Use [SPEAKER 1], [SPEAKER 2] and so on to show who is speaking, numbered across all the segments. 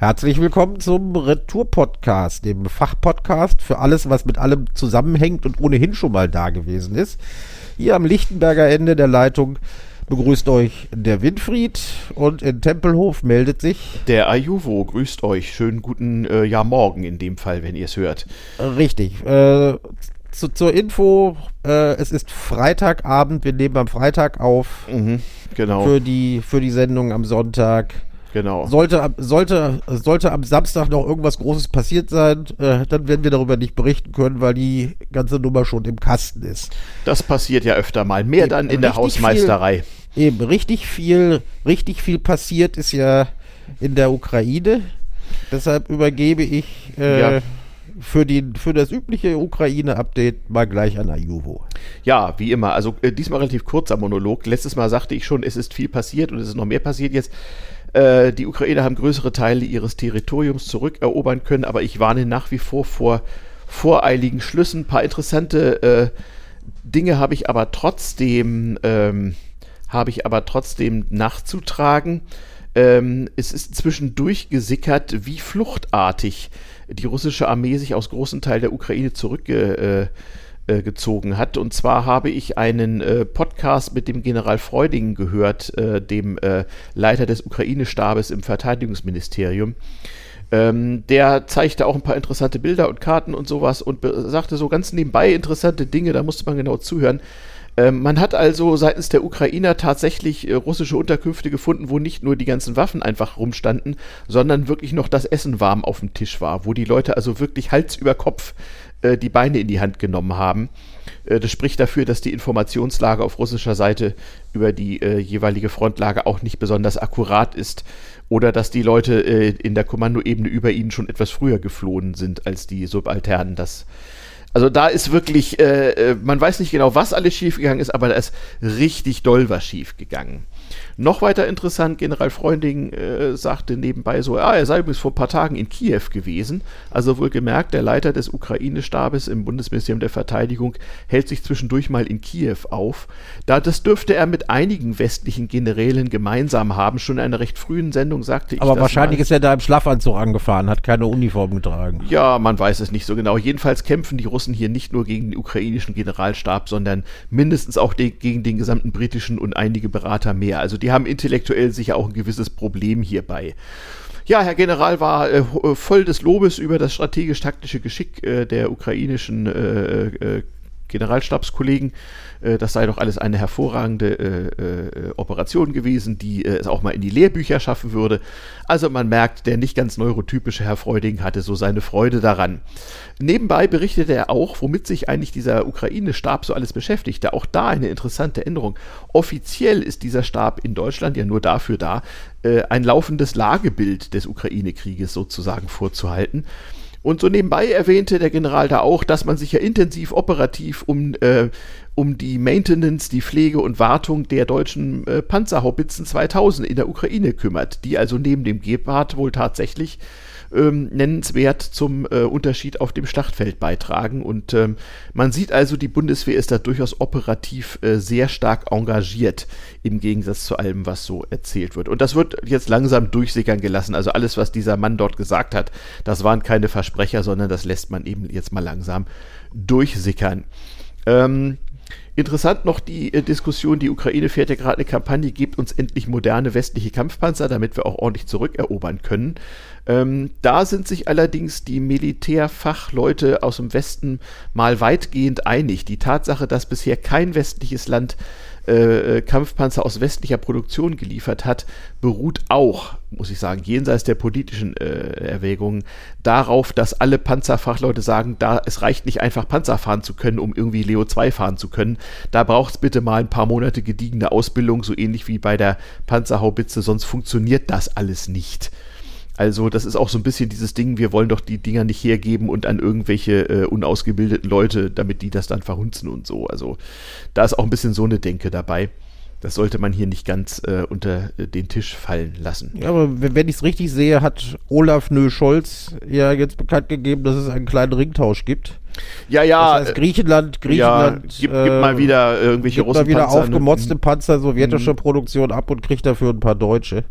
[SPEAKER 1] Herzlich willkommen zum Retour-Podcast, dem Fachpodcast für alles, was mit allem zusammenhängt und ohnehin schon mal da gewesen ist. Hier am Lichtenberger Ende der Leitung begrüßt euch der Winfried und in Tempelhof meldet sich
[SPEAKER 2] der Ayuvo. Grüßt euch. Schönen guten äh, ja, Morgen in dem Fall, wenn ihr es hört.
[SPEAKER 1] Richtig. Äh, zu, zur Info, äh, es ist Freitagabend, wir nehmen am Freitag auf.
[SPEAKER 2] Mhm, genau.
[SPEAKER 1] Für die, für die Sendung am Sonntag.
[SPEAKER 2] Genau.
[SPEAKER 1] Sollte, sollte, sollte am Samstag noch irgendwas Großes passiert sein, äh, dann werden wir darüber nicht berichten können, weil die ganze Nummer schon im Kasten ist.
[SPEAKER 2] Das passiert ja öfter mal. Mehr eben, dann in der Hausmeisterei.
[SPEAKER 1] Viel, eben, richtig viel, richtig viel passiert ist ja in der Ukraine. Deshalb übergebe ich äh, ja. für, die, für das übliche Ukraine-Update mal gleich an Ayuvo.
[SPEAKER 2] Ja, wie immer. Also äh, diesmal relativ kurzer Monolog. Letztes Mal sagte ich schon, es ist viel passiert und es ist noch mehr passiert jetzt. Äh, die Ukrainer haben größere Teile ihres Territoriums zurückerobern können, aber ich warne nach wie vor vor voreiligen Schlüssen. Ein paar interessante äh, Dinge habe ich aber trotzdem, ähm, habe ich aber trotzdem nachzutragen. Ähm, es ist zwischendurch gesickert, wie fluchtartig die russische Armee sich aus großen Teilen der Ukraine zurückge äh, äh, gezogen hat. Und zwar habe ich einen äh, Podcast mit dem General Freuding gehört, äh, dem äh, Leiter des Ukraine-Stabes im Verteidigungsministerium. Ähm, der zeigte auch ein paar interessante Bilder und Karten und sowas und sagte so ganz nebenbei interessante Dinge, da musste man genau zuhören. Ähm, man hat also seitens der Ukrainer tatsächlich russische Unterkünfte gefunden, wo nicht nur die ganzen Waffen einfach rumstanden, sondern wirklich noch das Essen warm auf dem Tisch war, wo die Leute also wirklich Hals über Kopf äh, die Beine in die Hand genommen haben. Äh, das spricht dafür, dass die Informationslage auf russischer Seite über die äh, jeweilige Frontlage auch nicht besonders akkurat ist oder dass die Leute äh, in der Kommandoebene über ihnen schon etwas früher geflohen sind als die Subalternen das also da ist wirklich, äh, man weiß nicht genau, was alles schiefgegangen ist, aber da ist richtig doll was schiefgegangen. Noch weiter interessant, General Freunding äh, sagte nebenbei so, ja, er sei übrigens vor ein paar Tagen in Kiew gewesen. Also wohl gemerkt, der Leiter des Ukraine-Stabes im Bundesministerium der Verteidigung hält sich zwischendurch mal in Kiew auf. Da, das dürfte er mit einigen westlichen Generälen gemeinsam haben. Schon in einer recht frühen Sendung sagte ich
[SPEAKER 1] Aber wahrscheinlich mal. ist er da im Schlafanzug angefahren, hat keine Uniform getragen.
[SPEAKER 2] Ja, man weiß es nicht so genau. Jedenfalls kämpfen die Russen hier nicht nur gegen den ukrainischen Generalstab, sondern mindestens auch de gegen den gesamten britischen und einige Berater mehr. Also die haben intellektuell sicher auch ein gewisses Problem hierbei. Ja, Herr General war äh, äh voll des Lobes über das strategisch-taktische Geschick äh, der ukrainischen äh, äh Generalstabskollegen. Äh, das sei doch alles eine hervorragende äh, äh, Operation gewesen, die es auch mal in die Lehrbücher schaffen würde. Also man merkt, der nicht ganz neurotypische Herr Freuding hatte so seine Freude daran. Nebenbei berichtete er auch, womit sich eigentlich dieser Ukraine-Stab so alles beschäftigte. Auch da eine interessante Änderung. Offiziell ist dieser Stab in Deutschland ja nur dafür da, ein laufendes Lagebild des Ukraine-Krieges sozusagen vorzuhalten. Und so nebenbei erwähnte der General da auch, dass man sich ja intensiv operativ um, äh, um die Maintenance, die Pflege und Wartung der deutschen äh, Panzerhaubitzen 2000 in der Ukraine kümmert, die also neben dem Gepard wohl tatsächlich ähm, nennenswert zum äh, Unterschied auf dem Schlachtfeld beitragen. Und ähm, man sieht also, die Bundeswehr ist da durchaus operativ äh, sehr stark engagiert, im Gegensatz zu allem, was so erzählt wird. Und das wird jetzt langsam durchsickern gelassen. Also alles, was dieser Mann dort gesagt hat, das waren keine Versprecher, sondern das lässt man eben jetzt mal langsam durchsickern. Ähm, Interessant noch die äh, Diskussion, die Ukraine fährt ja gerade eine Kampagne, gebt uns endlich moderne westliche Kampfpanzer, damit wir auch ordentlich zurückerobern können. Ähm, da sind sich allerdings die Militärfachleute aus dem Westen mal weitgehend einig. Die Tatsache, dass bisher kein westliches Land äh, äh, Kampfpanzer aus westlicher Produktion geliefert hat, beruht auch, muss ich sagen, jenseits der politischen äh, Erwägungen, darauf, dass alle Panzerfachleute sagen, da es reicht nicht einfach Panzer fahren zu können, um irgendwie Leo 2 fahren zu können. Da braucht es bitte mal ein paar Monate gediegene Ausbildung, so ähnlich wie bei der Panzerhaubitze, sonst funktioniert das alles nicht. Also das ist auch so ein bisschen dieses Ding, wir wollen doch die Dinger nicht hergeben und an irgendwelche äh, unausgebildeten Leute, damit die das dann verhunzen und so. Also da ist auch ein bisschen so eine Denke dabei. Das sollte man hier nicht ganz äh, unter äh, den Tisch fallen lassen.
[SPEAKER 1] Ja, aber wenn ich es richtig sehe, hat Olaf Nö-Scholz ja jetzt bekannt gegeben, dass es einen kleinen Ringtausch gibt.
[SPEAKER 2] Ja, ja. Das
[SPEAKER 1] heißt, Griechenland, Griechenland
[SPEAKER 2] ja, gibt, gibt mal wieder irgendwelche
[SPEAKER 1] gibt mal wieder aufgemotzte Panzer sowjetischer mhm. Produktion ab und kriegt dafür ein paar Deutsche.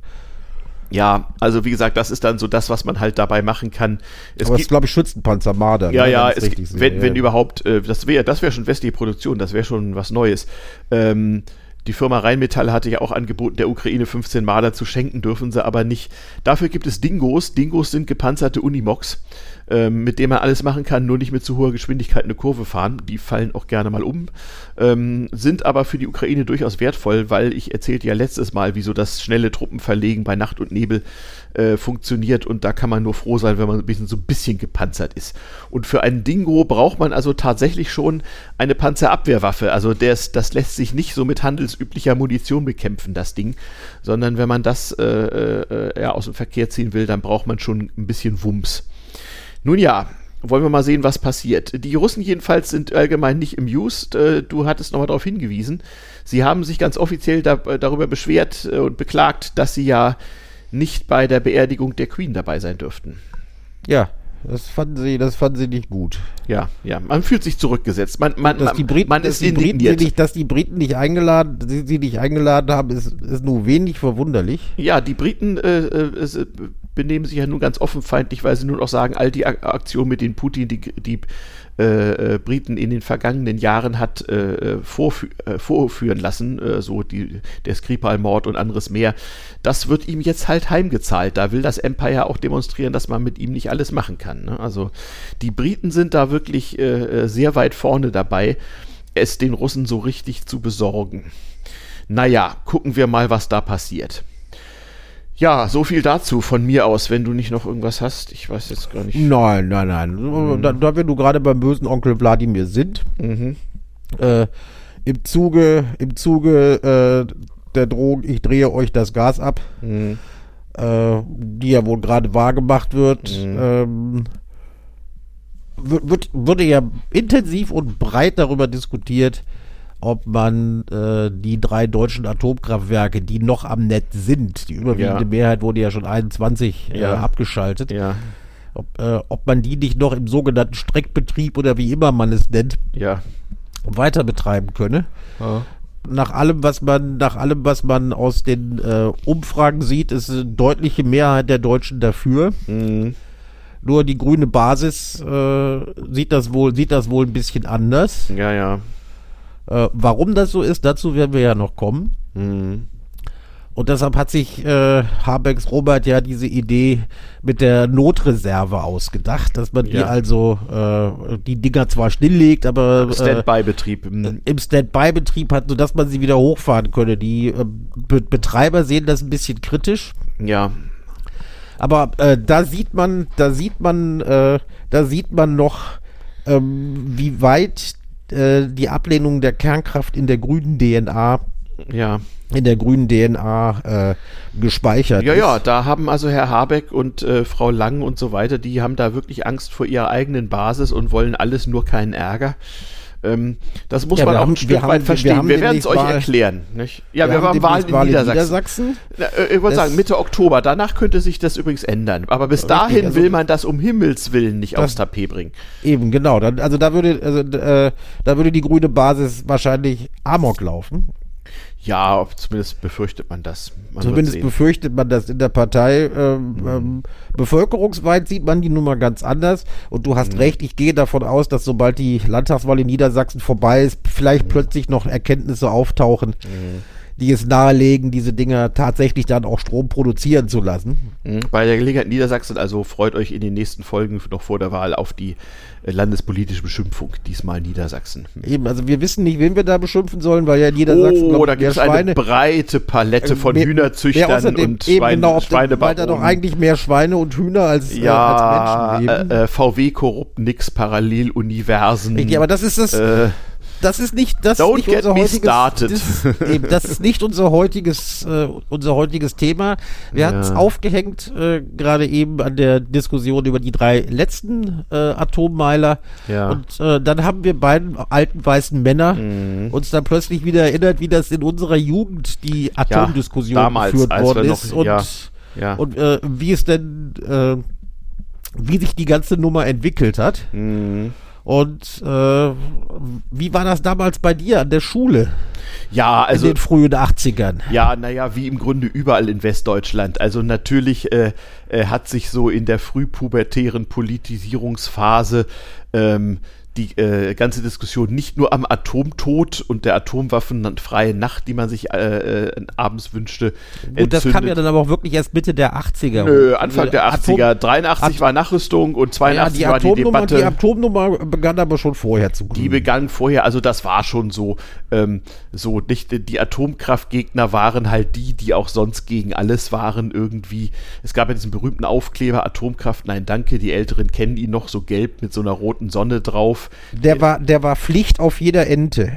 [SPEAKER 2] Ja, also wie gesagt, das ist dann so das, was man halt dabei machen kann.
[SPEAKER 1] Es Aber es ist, glaube ich, Schützenpanzer Marder.
[SPEAKER 2] Ja, ne, ja, es, wenn, wenn ja. überhaupt, äh, das wäre das wäre schon westliche Produktion, das wäre schon was Neues. Ähm, die Firma Rheinmetall hatte ja auch angeboten, der Ukraine 15 Marder zu schenken, dürfen sie aber nicht. Dafür gibt es Dingos. Dingos sind gepanzerte Unimogs ähm, mit dem man alles machen kann, nur nicht mit zu hoher Geschwindigkeit eine Kurve fahren. Die fallen auch gerne mal um, ähm, sind aber für die Ukraine durchaus wertvoll, weil ich erzählte ja letztes Mal, wieso das schnelle Truppenverlegen bei Nacht und Nebel äh, funktioniert und da kann man nur froh sein, wenn man ein bisschen, so ein bisschen gepanzert ist. Und für einen Dingo braucht man also tatsächlich schon eine Panzerabwehrwaffe. Also das, das lässt sich nicht so mit handelsüblicher Munition bekämpfen, das Ding, sondern wenn man das äh, äh, ja, aus dem Verkehr ziehen will, dann braucht man schon ein bisschen Wumms. Nun ja, wollen wir mal sehen, was passiert. Die Russen jedenfalls sind allgemein nicht amused. Äh, du hattest nochmal darauf hingewiesen. Sie haben sich ganz offiziell da, äh, darüber beschwert äh, und beklagt, dass sie ja nicht bei der Beerdigung der Queen dabei sein dürften.
[SPEAKER 1] Ja, das fanden sie, das fanden sie nicht gut.
[SPEAKER 2] Ja, ja, man fühlt sich zurückgesetzt. Man, man,
[SPEAKER 1] dass die Briten, man ist indigniert. Nicht, dass die Briten nicht eingeladen, sie, sie nicht eingeladen haben, ist, ist nur wenig verwunderlich.
[SPEAKER 2] Ja, die Briten äh, äh, benehmen sich ja nun ganz offenfeindlich, weil sie nun auch sagen, all die Aktionen, mit denen Putin die, die äh, äh, Briten in den vergangenen Jahren hat äh, vorfü äh, vorführen lassen, äh, so die, der Skripal-Mord und anderes mehr, das wird ihm jetzt halt heimgezahlt. Da will das Empire auch demonstrieren, dass man mit ihm nicht alles machen kann. Ne? Also die Briten sind da wirklich äh, sehr weit vorne dabei, es den Russen so richtig zu besorgen. Naja, gucken wir mal, was da passiert. Ja, so viel dazu von mir aus, wenn du nicht noch irgendwas hast. Ich weiß jetzt gar nicht.
[SPEAKER 1] Nein, nein, nein. Mhm. Da, da wir du gerade beim bösen Onkel Wladimir sind, mhm. äh, im Zuge, im Zuge äh, der Drohung, ich drehe euch das Gas ab, mhm. äh, die ja wohl gerade wahrgemacht wird, mhm. ähm, wird, würde ja intensiv und breit darüber diskutiert, ob man äh, die drei deutschen Atomkraftwerke, die noch am Netz sind, die überwiegende ja. Mehrheit wurde ja schon 21 äh, ja. äh, abgeschaltet,
[SPEAKER 2] ja.
[SPEAKER 1] ob, äh, ob man die nicht noch im sogenannten Streckbetrieb oder wie immer man es nennt, weiter betreiben könne. Nach allem, was man, nach allem, was man aus den äh, Umfragen sieht, ist eine deutliche Mehrheit der Deutschen dafür. Mhm. Nur die grüne Basis äh, sieht das wohl, sieht das wohl ein bisschen anders.
[SPEAKER 2] Ja, ja.
[SPEAKER 1] Äh, warum das so ist, dazu werden wir ja noch kommen. Mhm. Und deshalb hat sich äh, Habecks Robert ja diese Idee mit der Notreserve ausgedacht, dass man ja. die also äh, die Dinger zwar stilllegt, aber
[SPEAKER 2] Im Standby-Betrieb
[SPEAKER 1] äh, im Standby-Betrieb hat, sodass man sie wieder hochfahren könne. Die äh, Be Betreiber sehen das ein bisschen kritisch.
[SPEAKER 2] Ja.
[SPEAKER 1] Aber äh, da sieht man, da sieht man, äh, da sieht man noch, ähm, wie weit äh, die Ablehnung der Kernkraft in der grünen DNA
[SPEAKER 2] ja.
[SPEAKER 1] in der grünen DNA äh, gespeichert
[SPEAKER 2] ja, ist. Ja, da haben also Herr Habeck und äh, Frau Lang und so weiter, die haben da wirklich Angst vor ihrer eigenen Basis und wollen alles nur keinen Ärger. Ähm, das muss ja, man auch haben, ein Stück weit verstehen. Wir, wir werden es euch erklären. Nicht? Ja, wir, wir haben Wahlen in Niedersachsen. Niedersachsen. Na, äh, ich würde sagen, Mitte Oktober. Danach könnte sich das übrigens ändern. Aber bis Richtig, dahin also, will man das um Himmels Willen nicht das, aufs Tapet bringen.
[SPEAKER 1] Eben, genau. Also da würde, also, äh, da würde die grüne Basis wahrscheinlich Amok laufen.
[SPEAKER 2] Ja, zumindest befürchtet man das.
[SPEAKER 1] Man zumindest befürchtet man das in der Partei. Ähm, mhm. ähm, bevölkerungsweit sieht man die Nummer ganz anders. Und du hast mhm. recht, ich gehe davon aus, dass sobald die Landtagswahl in Niedersachsen vorbei ist, vielleicht mhm. plötzlich noch Erkenntnisse auftauchen, mhm. Die es nahelegen, diese Dinger tatsächlich dann auch Strom produzieren zu lassen.
[SPEAKER 2] Mhm. Bei der Gelegenheit Niedersachsen, also freut euch in den nächsten Folgen noch vor der Wahl auf die landespolitische Beschimpfung, diesmal Niedersachsen.
[SPEAKER 1] Eben, also wir wissen nicht, wen wir da beschimpfen sollen, weil ja Niedersachsen.
[SPEAKER 2] Oh, da gibt es eine breite Palette von äh, Hühnerzüchtern
[SPEAKER 1] außerdem, und Schwein, eben genau, Schweinebaronen. Weil da doch eigentlich mehr Schweine und Hühner als,
[SPEAKER 2] ja, äh, als Menschen leben. Äh, äh VW korrupt nix Paralleluniversen.
[SPEAKER 1] Richtig, aber das ist das. Äh, das ist nicht das
[SPEAKER 2] Don't
[SPEAKER 1] nicht
[SPEAKER 2] get unser heutiges, started.
[SPEAKER 1] Das, eben, das ist nicht unser heutiges äh, unser heutiges Thema. Wir ja. hatten es aufgehängt äh, gerade eben an der Diskussion über die drei letzten äh, Atommeiler
[SPEAKER 2] ja.
[SPEAKER 1] und äh, dann haben wir beiden alten weißen Männer mhm. uns dann plötzlich wieder erinnert, wie das in unserer Jugend die Atomdiskussion ja, geführt worden ist noch, und
[SPEAKER 2] ja.
[SPEAKER 1] und äh, wie es denn äh, wie sich die ganze Nummer entwickelt hat.
[SPEAKER 2] Mhm.
[SPEAKER 1] Und äh, wie war das damals bei dir an der Schule?
[SPEAKER 2] Ja, also.
[SPEAKER 1] In den frühen 80ern.
[SPEAKER 2] Ja, naja, wie im Grunde überall in Westdeutschland. Also natürlich äh, äh, hat sich so in der frühpubertären Politisierungsphase ähm, die äh, ganze Diskussion nicht nur am Atomtod und der atomwaffenfreien Nacht, die man sich äh, äh, abends wünschte.
[SPEAKER 1] Gut, das kam ja dann aber auch wirklich erst Mitte der 80er.
[SPEAKER 2] Nö, Anfang der 80er. 83 At war Nachrüstung und 82 ja,
[SPEAKER 1] war
[SPEAKER 2] die Debatte.
[SPEAKER 1] Die Atomnummer begann aber schon vorher zu
[SPEAKER 2] glühen. Die begann vorher, also das war schon so. Ähm, so nicht, die Atomkraftgegner waren halt die, die auch sonst gegen alles waren irgendwie. Es gab ja diesen berühmten Aufkleber Atomkraft, nein danke, die Älteren kennen ihn noch, so gelb mit so einer roten Sonne drauf.
[SPEAKER 1] Der war, der war Pflicht auf jeder Ente.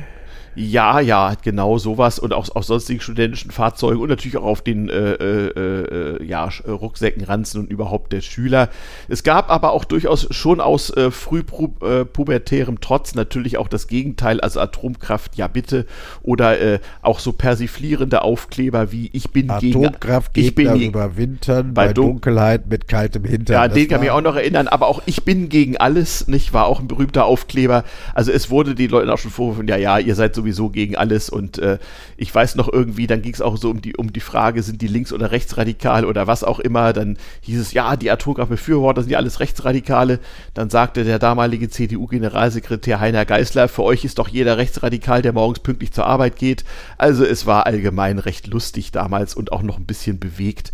[SPEAKER 2] Ja, ja, genau sowas und auch auf sonstigen studentischen Fahrzeugen und natürlich auch auf den äh, äh, äh ja, Rucksäcken, Ranzen und überhaupt der Schüler. Es gab aber auch durchaus schon aus äh, frühpubertärem äh, Trotz natürlich auch das Gegenteil, also Atomkraft, ja bitte, oder äh, auch so persiflierende Aufkleber wie ich bin
[SPEAKER 1] Atomkraft gegen ich bin überwintern bei, bei Dunkelheit mit kaltem Hintern.
[SPEAKER 2] Ja, den kann ich mich auch noch erinnern, aber auch ich bin gegen alles, nicht war auch ein berühmter Aufkleber. Also es wurde die Leute auch schon vorgeworfen, ja, ja, ihr seid so sowieso gegen alles und äh, ich weiß noch irgendwie, dann ging es auch so um die, um die Frage, sind die links- oder rechtsradikal oder was auch immer, dann hieß es, ja, die Atomkraftbefürworter sind ja alles Rechtsradikale, dann sagte der damalige CDU-Generalsekretär Heiner Geißler, für euch ist doch jeder Rechtsradikal, der morgens pünktlich zur Arbeit geht, also es war allgemein recht lustig damals und auch noch ein bisschen bewegt.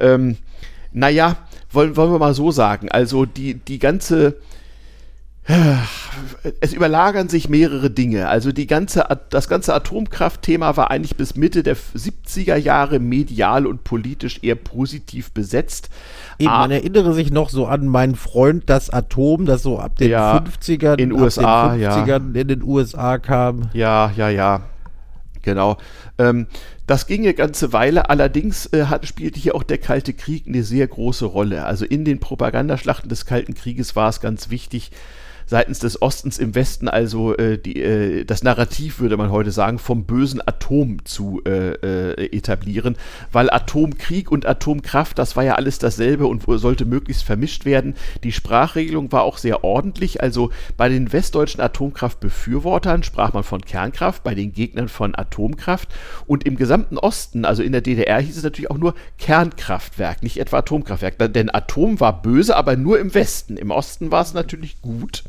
[SPEAKER 2] Ähm, naja, wollen, wollen wir mal so sagen, also die, die ganze es überlagern sich mehrere Dinge. Also die ganze, das ganze Atomkraftthema war eigentlich bis Mitte der 70er Jahre medial und politisch eher positiv besetzt.
[SPEAKER 1] Eben, man erinnere sich noch so an meinen Freund das Atom, das so ab den ja, 50ern,
[SPEAKER 2] in USA,
[SPEAKER 1] 50ern ja. in den USA kam.
[SPEAKER 2] Ja, ja, ja. Genau. Ähm, das ging eine ganze Weile, allerdings äh, hat, spielte hier auch der Kalte Krieg eine sehr große Rolle. Also in den Propagandaschlachten des Kalten Krieges war es ganz wichtig, seitens des Ostens im Westen also äh, die, äh, das Narrativ, würde man heute sagen, vom bösen Atom zu äh, äh, etablieren, weil Atomkrieg und Atomkraft, das war ja alles dasselbe und sollte möglichst vermischt werden. Die Sprachregelung war auch sehr ordentlich, also bei den westdeutschen Atomkraftbefürwortern sprach man von Kernkraft, bei den Gegnern von Atomkraft und im gesamten Osten, also in der DDR, hieß es natürlich auch nur Kernkraftwerk, nicht etwa Atomkraftwerk, denn Atom war böse, aber nur im Westen. Im Osten war es natürlich gut.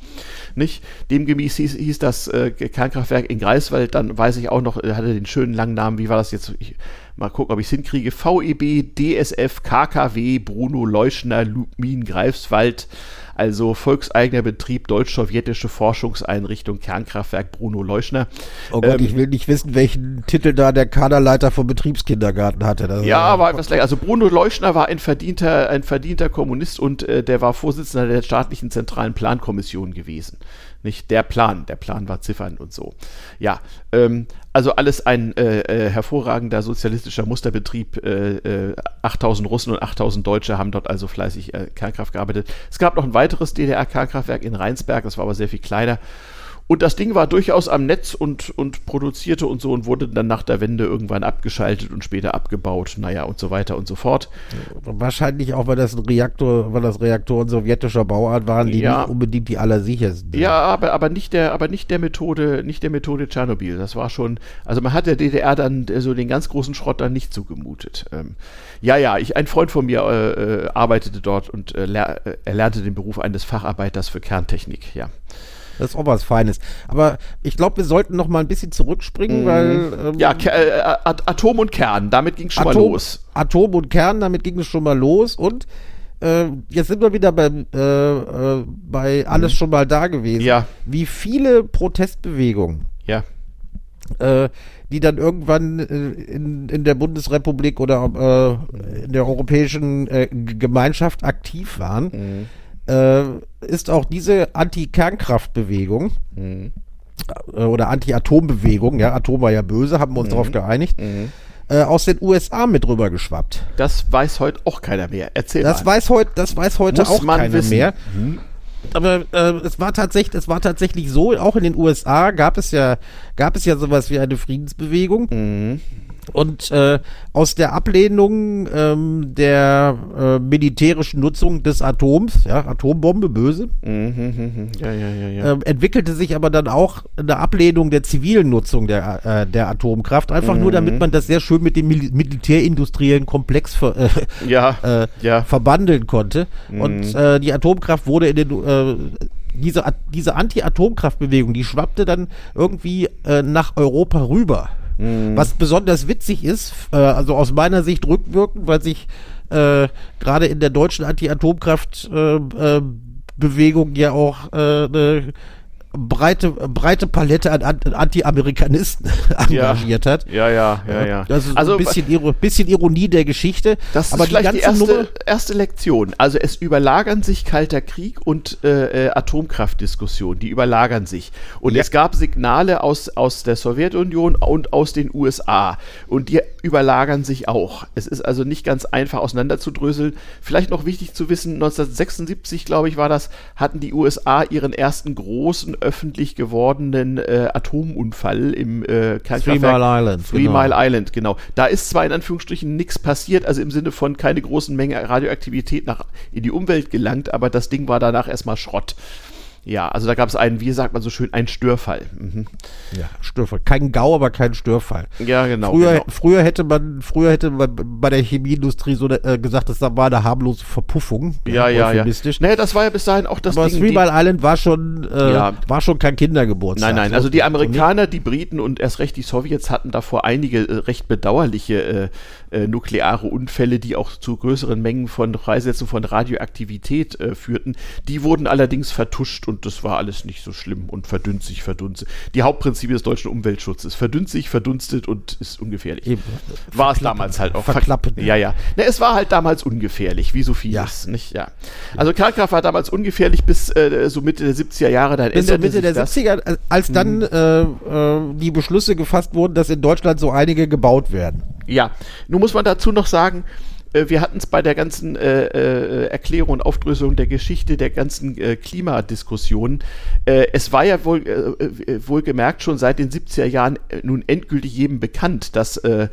[SPEAKER 2] Nicht? Demgemäß hieß, hieß das äh, Kernkraftwerk in Greifswald, dann weiß ich auch noch, hatte den schönen langen Namen, wie war das jetzt? Ich, mal gucken, ob ich es hinkriege. VEB, DSF, KKW, Bruno Leuschner, Lumin, Greifswald also volkseigener Betrieb deutsch-sowjetische Forschungseinrichtung Kernkraftwerk Bruno Leuschner.
[SPEAKER 1] Oh Gott, ähm, ich will nicht wissen, welchen Titel da der Kaderleiter vom Betriebskindergarten hatte.
[SPEAKER 2] Das ja, aber etwas gleich. Also Bruno Leuschner war ein verdienter, ein verdienter Kommunist und äh, der war Vorsitzender der staatlichen zentralen Plankommission gewesen nicht der Plan. Der Plan war Ziffern und so. Ja, ähm, also alles ein äh, äh, hervorragender sozialistischer Musterbetrieb. Äh, 8000 äh, Russen und 8000 Deutsche haben dort also fleißig äh, Kernkraft gearbeitet. Es gab noch ein weiteres DDR-Kernkraftwerk in Rheinsberg, das war aber sehr viel kleiner. Und das Ding war durchaus am Netz und, und produzierte und so und wurde dann nach der Wende irgendwann abgeschaltet und später abgebaut, naja und so weiter und so fort.
[SPEAKER 1] Wahrscheinlich auch, weil das ein Reaktor, weil das Reaktoren sowjetischer Bauart waren, die ja. nicht unbedingt die allersichersten.
[SPEAKER 2] Ja, aber, aber nicht der, aber nicht der Methode, nicht der Methode Tschernobyl. Das war schon, also man hat der DDR dann so den ganz großen Schrott dann nicht zugemutet. Ähm, ja, ja, ich, ein Freund von mir äh, äh, arbeitete dort und äh, äh erlernte den Beruf eines Facharbeiters für Kerntechnik, ja.
[SPEAKER 1] Das ist auch was Feines. Aber ich glaube, wir sollten noch mal ein bisschen zurückspringen, mhm. weil.
[SPEAKER 2] Ähm, ja, äh, Atom und Kern, damit ging es schon Atom, mal los.
[SPEAKER 1] Atom und Kern, damit ging es schon mal los. Und äh, jetzt sind wir wieder beim, äh, äh, bei alles mhm. schon mal da gewesen.
[SPEAKER 2] Ja.
[SPEAKER 1] Wie viele Protestbewegungen.
[SPEAKER 2] Ja.
[SPEAKER 1] Äh, die dann irgendwann in, in der Bundesrepublik oder äh, in der Europäischen Gemeinschaft aktiv waren. Mhm äh, ist auch diese Anti-Kernkraftbewegung mhm. äh, oder Anti-Atom-Bewegung, ja, Atom war ja böse, haben wir uns mhm. darauf geeinigt, mhm. äh, aus den USA mit rüber geschwappt.
[SPEAKER 2] Das weiß heute auch keiner mehr. Erzähl
[SPEAKER 1] das
[SPEAKER 2] mal.
[SPEAKER 1] Weiß heut, das weiß heute
[SPEAKER 2] Muss
[SPEAKER 1] auch keiner
[SPEAKER 2] wissen.
[SPEAKER 1] mehr. Mhm. Aber äh, es war tatsächlich, es war tatsächlich so, auch in den USA gab es ja, gab es ja sowas wie eine Friedensbewegung.
[SPEAKER 2] Mhm
[SPEAKER 1] Und äh, aus der Ablehnung ähm, der äh, militärischen Nutzung des Atoms, ja, Atombombe, böse,
[SPEAKER 2] Mhm, ja, ja, ja, ja.
[SPEAKER 1] ähm, entwickelte sich aber dann auch eine Ablehnung der zivilen Nutzung der, äh, der Atomkraft, einfach nur damit man das sehr schön mit dem Mil militärindustriellen Komplex ver äh,
[SPEAKER 2] ja,
[SPEAKER 1] äh, verbandeln konnte. Und äh, die Atomkraft wurde in den äh, diese, diese Anti-Atomkraftbewegung, die schwappte dann irgendwie äh, nach Europa rüber. Was besonders witzig ist, äh, also aus meiner Sicht rückwirkend, weil sich äh, gerade in der deutschen Anti-Atomkraft-Bewegung äh, Bewegung ja auch äh, eine breite, breite Palette an, an Anti-Amerikanisten engagiert hat.
[SPEAKER 2] Ja, ja, ja, ja.
[SPEAKER 1] Das ist so
[SPEAKER 2] also
[SPEAKER 1] ein bisschen, Iro bisschen Ironie der Geschichte.
[SPEAKER 2] Das ist
[SPEAKER 1] aber
[SPEAKER 2] vielleicht die,
[SPEAKER 1] ganze
[SPEAKER 2] erste,
[SPEAKER 1] Nummer-
[SPEAKER 2] erste Lektion. Also es überlagern sich Kalter Krieg und äh, äh, Atomkraftdiskussion. Die überlagern sich. Und
[SPEAKER 1] Ja.
[SPEAKER 2] es gab Signale aus, aus der Sowjetunion und aus den USA. Und die überlagern sich auch. Es ist also nicht ganz einfach auseinanderzudröseln. Vielleicht noch wichtig zu wissen, 1976, glaube ich, war das, hatten die USA ihren ersten großen öffentlich gewordenen äh, Atomunfall im äh, Kernkraftwerk.
[SPEAKER 1] Mile Island,
[SPEAKER 2] Three
[SPEAKER 1] genau.
[SPEAKER 2] Mile Island, genau. Da ist zwar in Anführungsstrichen nichts passiert, also im Sinne von keine großen Menge Radioaktivität nach, in die Umwelt gelangt, aber das Ding war danach erstmal Schrott. Ja, also da gab es einen, wie sagt man so schön, einen Störfall. Mhm.
[SPEAKER 1] Ja, Störfall. Kein GAU, aber kein Störfall.
[SPEAKER 2] Ja, genau.
[SPEAKER 1] früher,
[SPEAKER 2] genau.
[SPEAKER 1] früher hätte man, früher hätte man bei der Chemieindustrie so äh, gesagt, das war eine harmlose Verpuffung.
[SPEAKER 2] Ja, ja, ja.
[SPEAKER 1] euphemistisch.
[SPEAKER 2] Naja, das war ja bis dahin auch das
[SPEAKER 1] aber
[SPEAKER 2] Ding.
[SPEAKER 1] Three
[SPEAKER 2] die-
[SPEAKER 1] Mile Island war schon, äh,
[SPEAKER 2] Ja.
[SPEAKER 1] war schon kein Kindergeburtstag.
[SPEAKER 2] Nein, nein,
[SPEAKER 1] So-
[SPEAKER 2] also die Amerikaner, die Briten und erst recht die Sowjets hatten davor einige äh, recht bedauerliche äh, äh, nukleare Unfälle, die auch zu größeren Mengen von Freisetzung von Radioaktivität äh, führten. Die wurden allerdings vertuscht und das war alles nicht so schlimm und verdünnt sich, verdunstet. Die Hauptprinzipien des deutschen Umweltschutzes. Verdünnt sich, verdunstet und ist ungefährlich.
[SPEAKER 1] Eben.
[SPEAKER 2] War es damals halt auch.
[SPEAKER 1] Verklappen.
[SPEAKER 2] Ja, ja. Ne, es war halt damals ungefährlich, wie so vieles, nicht? Ja. Also Kernkraft war damals ungefährlich bis äh, so Mitte der 70er Jahre, dann
[SPEAKER 1] Bis so Mitte der
[SPEAKER 2] das.
[SPEAKER 1] 70er, äh, als dann äh, äh, die Beschlüsse gefasst wurden, dass in Deutschland so einige gebaut werden.
[SPEAKER 2] Ja, nun muss man dazu noch sagen, wir hatten es bei der ganzen äh, äh, Erklärung und Aufdröselung der Geschichte der ganzen äh, Klimadiskussionen. Äh, es war ja wohl, äh, äh, wohl gemerkt schon seit den 70er Jahren äh, nun endgültig jedem bekannt, dass äh,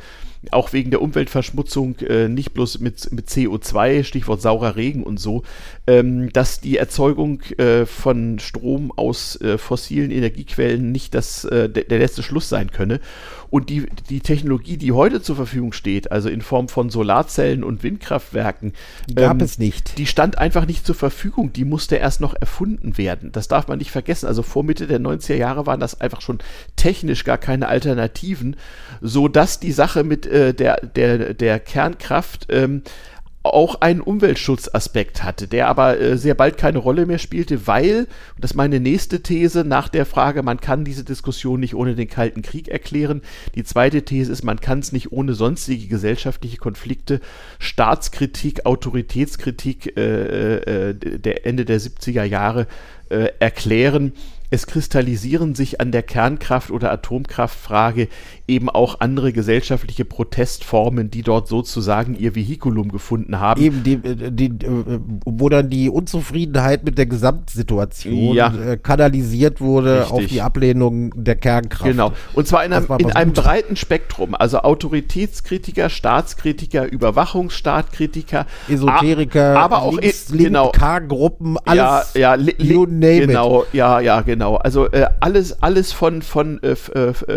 [SPEAKER 2] auch wegen der Umweltverschmutzung, äh, nicht bloß mit, mit CO2, Stichwort saurer Regen und so, ähm, dass die Erzeugung äh, von Strom aus äh, fossilen Energiequellen nicht das, äh, der, der letzte Schluss sein könne. Und die, die Technologie, die heute zur Verfügung steht, also in Form von Solarzellen und Windkraftwerken,
[SPEAKER 1] Gab es nicht.
[SPEAKER 2] die stand einfach nicht zur Verfügung. Die musste erst noch erfunden werden. Das darf man nicht vergessen. Also vor Mitte der 90er Jahre waren das einfach schon technisch gar keine Alternativen, so dass die Sache mit äh, der, der, der Kernkraft ähm, auch einen Umweltschutzaspekt hatte, der aber äh, sehr bald keine Rolle mehr spielte, weil, und das ist meine nächste These nach der Frage, man kann diese Diskussion nicht ohne den Kalten Krieg erklären. Die zweite These ist, man kann es nicht ohne sonstige gesellschaftliche Konflikte, Staatskritik, Autoritätskritik äh, äh, der Ende der 70er Jahre äh, erklären. Es kristallisieren sich an der Kernkraft- oder Atomkraftfrage eben auch andere gesellschaftliche Protestformen, die dort sozusagen ihr Vehikulum gefunden haben.
[SPEAKER 1] Eben, die, äh, die, äh, wo dann die Unzufriedenheit mit der Gesamtsituation
[SPEAKER 2] Ja.
[SPEAKER 1] äh, kanalisiert wurde
[SPEAKER 2] Richtig.
[SPEAKER 1] auf die Ablehnung der Kernkraft.
[SPEAKER 2] Genau. Und zwar in einem, in einem breiten Spektrum. Also Autoritätskritiker, Staatskritiker, Überwachungsstaatkritiker.
[SPEAKER 1] Esoteriker,
[SPEAKER 2] aber auch
[SPEAKER 1] links, links
[SPEAKER 2] genau.
[SPEAKER 1] K-Gruppen, alles.
[SPEAKER 2] ja, ja, li,
[SPEAKER 1] you name
[SPEAKER 2] genau, ja, ja, genau. Also äh, alles, alles von, von äh,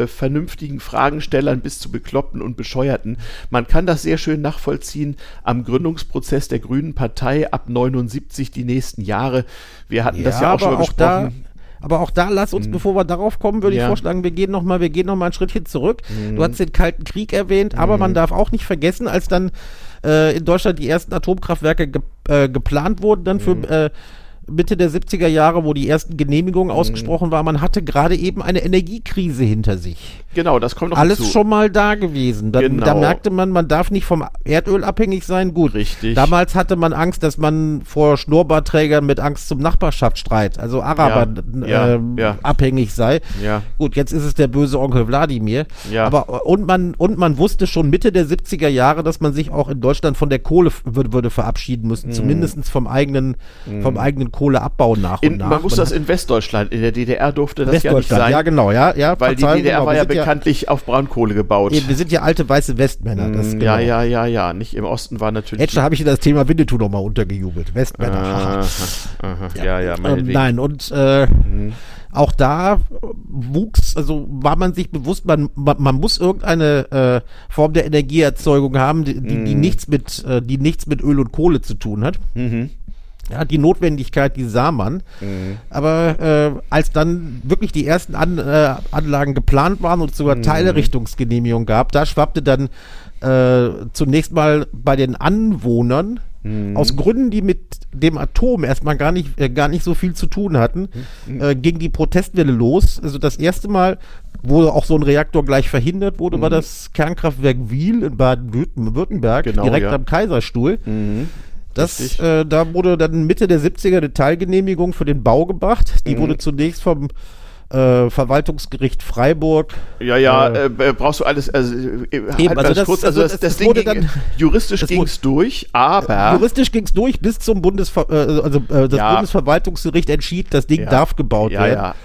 [SPEAKER 2] vernünftigen Fragenstellern bis zu Bekloppten und Bescheuerten. Man kann das sehr schön nachvollziehen am Gründungsprozess der Grünen Partei ab 79 die nächsten Jahre. Wir hatten das ja auch schon
[SPEAKER 1] auch
[SPEAKER 2] besprochen. Mhm.
[SPEAKER 1] aber auch da, lass uns, bevor wir darauf kommen, würde
[SPEAKER 2] Ja.
[SPEAKER 1] ich vorschlagen, wir gehen noch mal, wir gehen noch mal ein Schrittchen zurück.
[SPEAKER 2] Mhm.
[SPEAKER 1] Du hast den Kalten Krieg erwähnt, aber man darf auch nicht vergessen, als dann äh, in Deutschland die ersten Atomkraftwerke ge äh, geplant wurden, dann
[SPEAKER 2] Mhm.
[SPEAKER 1] für äh, Mitte der 70er Jahre, wo die ersten Genehmigungen
[SPEAKER 2] Mhm.
[SPEAKER 1] ausgesprochen waren, man hatte gerade eben eine Energiekrise hinter sich.
[SPEAKER 2] Genau, das kommt noch
[SPEAKER 1] Alles
[SPEAKER 2] hinzu.
[SPEAKER 1] schon mal da gewesen. Dann,
[SPEAKER 2] Genau.
[SPEAKER 1] Da merkte man, man darf nicht vom Erdöl abhängig sein. Gut.
[SPEAKER 2] Richtig.
[SPEAKER 1] Damals hatte man Angst, dass man vor Schnurrbarträgern mit Angst zum Nachbarschaftsstreit, also Arabern,
[SPEAKER 2] Ja, ja,
[SPEAKER 1] ähm,
[SPEAKER 2] ja.
[SPEAKER 1] abhängig sei. Gut, jetzt ist es der böse Onkel Wladimir. Aber und man und man wusste schon Mitte der 70er Jahre, dass man sich auch in Deutschland von der Kohle würde, würde verabschieden müssen,
[SPEAKER 2] Mhm.
[SPEAKER 1] zumindest vom eigenen vom eigenen Kohle abbauen nach
[SPEAKER 2] in,
[SPEAKER 1] und nach.
[SPEAKER 2] Man muss das in Westdeutschland, in der DDR durfte das ja nicht sein.
[SPEAKER 1] Ja, genau, ja, ja.
[SPEAKER 2] Weil die DDR genau, war ja bekanntlich ja, auf Braunkohle gebaut.
[SPEAKER 1] Eben, wir sind ja alte weiße Westmänner.
[SPEAKER 2] Das, genau. Ja, ja, ja, ja. Nicht im Osten war natürlich.
[SPEAKER 1] Etwa habe ich in das Thema Winnetou nochmal untergejubelt. Westmänner. Aha,
[SPEAKER 2] aha, ja, ja, ja
[SPEAKER 1] ähm, Nein, und äh, mhm auch da wuchs, also war man sich bewusst, man, man, man muss irgendeine äh, Form der Energieerzeugung haben, die, die, die, mhm. nichts mit, äh, die nichts mit Öl und Kohle zu tun hat. Mhm. Ja, die Notwendigkeit, die sah man. Mhm. Aber äh, als dann wirklich die ersten An äh, Anlagen geplant waren und es sogar mhm. Teilrichtungsgenehmigung gab, da schwappte dann äh, zunächst mal bei den Anwohnern Mhm. Aus Gründen, die mit dem Atom erstmal gar nicht, äh, gar nicht so viel zu tun hatten, mhm. äh, ging die Protestwelle los. Also das erste Mal, wo auch so ein Reaktor gleich verhindert wurde, mhm. war das Kernkraftwerk Wiel in Baden-Württemberg, genau, direkt ja. am Kaiserstuhl. Mhm. Das, äh, da wurde dann Mitte der 70er eine Teilgenehmigung für den Bau gebracht. Die mhm. wurde zunächst vom äh, Verwaltungsgericht Freiburg.
[SPEAKER 2] Ja, ja, äh, äh brauchst du alles. Also,
[SPEAKER 1] äh, eben, halt also, das, kurz, also,
[SPEAKER 2] das, das, das Ding ging, dann, juristisch ging es durch, aber.
[SPEAKER 1] Juristisch ging es durch bis zum Bundesver äh, also, das ja. Bundesverwaltungsgericht entschied, das Ding ja. darf gebaut ja, werden. Ja.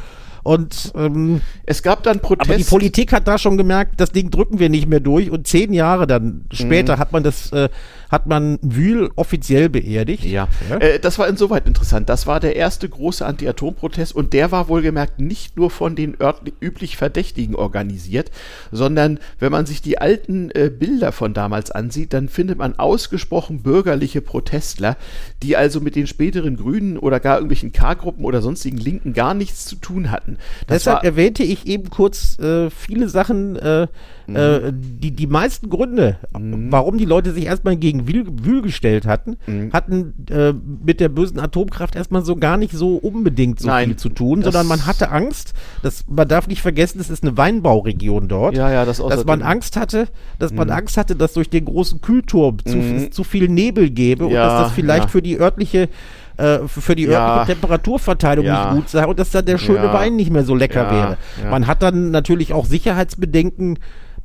[SPEAKER 1] Und ähm,
[SPEAKER 2] es gab dann Protest.
[SPEAKER 1] Aber die Politik hat da schon gemerkt, das Ding drücken wir nicht mehr durch. Und zehn Jahre dann später mhm. hat man das, äh, hat man Wühl offiziell beerdigt.
[SPEAKER 2] Ja, ja. Äh, das war insoweit interessant. Das war der erste große Anti-Atom-Protest und der war wohlgemerkt nicht nur von den örtlich, üblich Verdächtigen organisiert, sondern wenn man sich die alten äh, Bilder von damals ansieht, dann findet man ausgesprochen bürgerliche Protestler, die also mit den späteren Grünen oder gar irgendwelchen K-Gruppen oder sonstigen Linken gar nichts zu tun hatten.
[SPEAKER 1] Das Deshalb erwähnte ich eben kurz äh, viele Sachen, äh, mhm. äh, die, die meisten Gründe, mhm. warum die Leute sich erstmal gegen Wühl, Wühl gestellt hatten, mhm. hatten äh, mit der bösen Atomkraft erstmal so gar nicht so unbedingt so Nein, viel zu tun, sondern man hatte Angst, dass, man darf nicht vergessen, es ist eine Weinbauregion dort,
[SPEAKER 2] ja, ja, das
[SPEAKER 1] dass man Angst hatte, dass man mhm. Angst hatte, dass durch den großen Kühlturm zu, mhm. zu viel Nebel gäbe ja, und dass das vielleicht für die örtliche äh, für die ja. Temperaturverteilung ja. nicht gut sei und dass dann der schöne ja. Wein nicht mehr so lecker wäre. Man hat dann natürlich auch Sicherheitsbedenken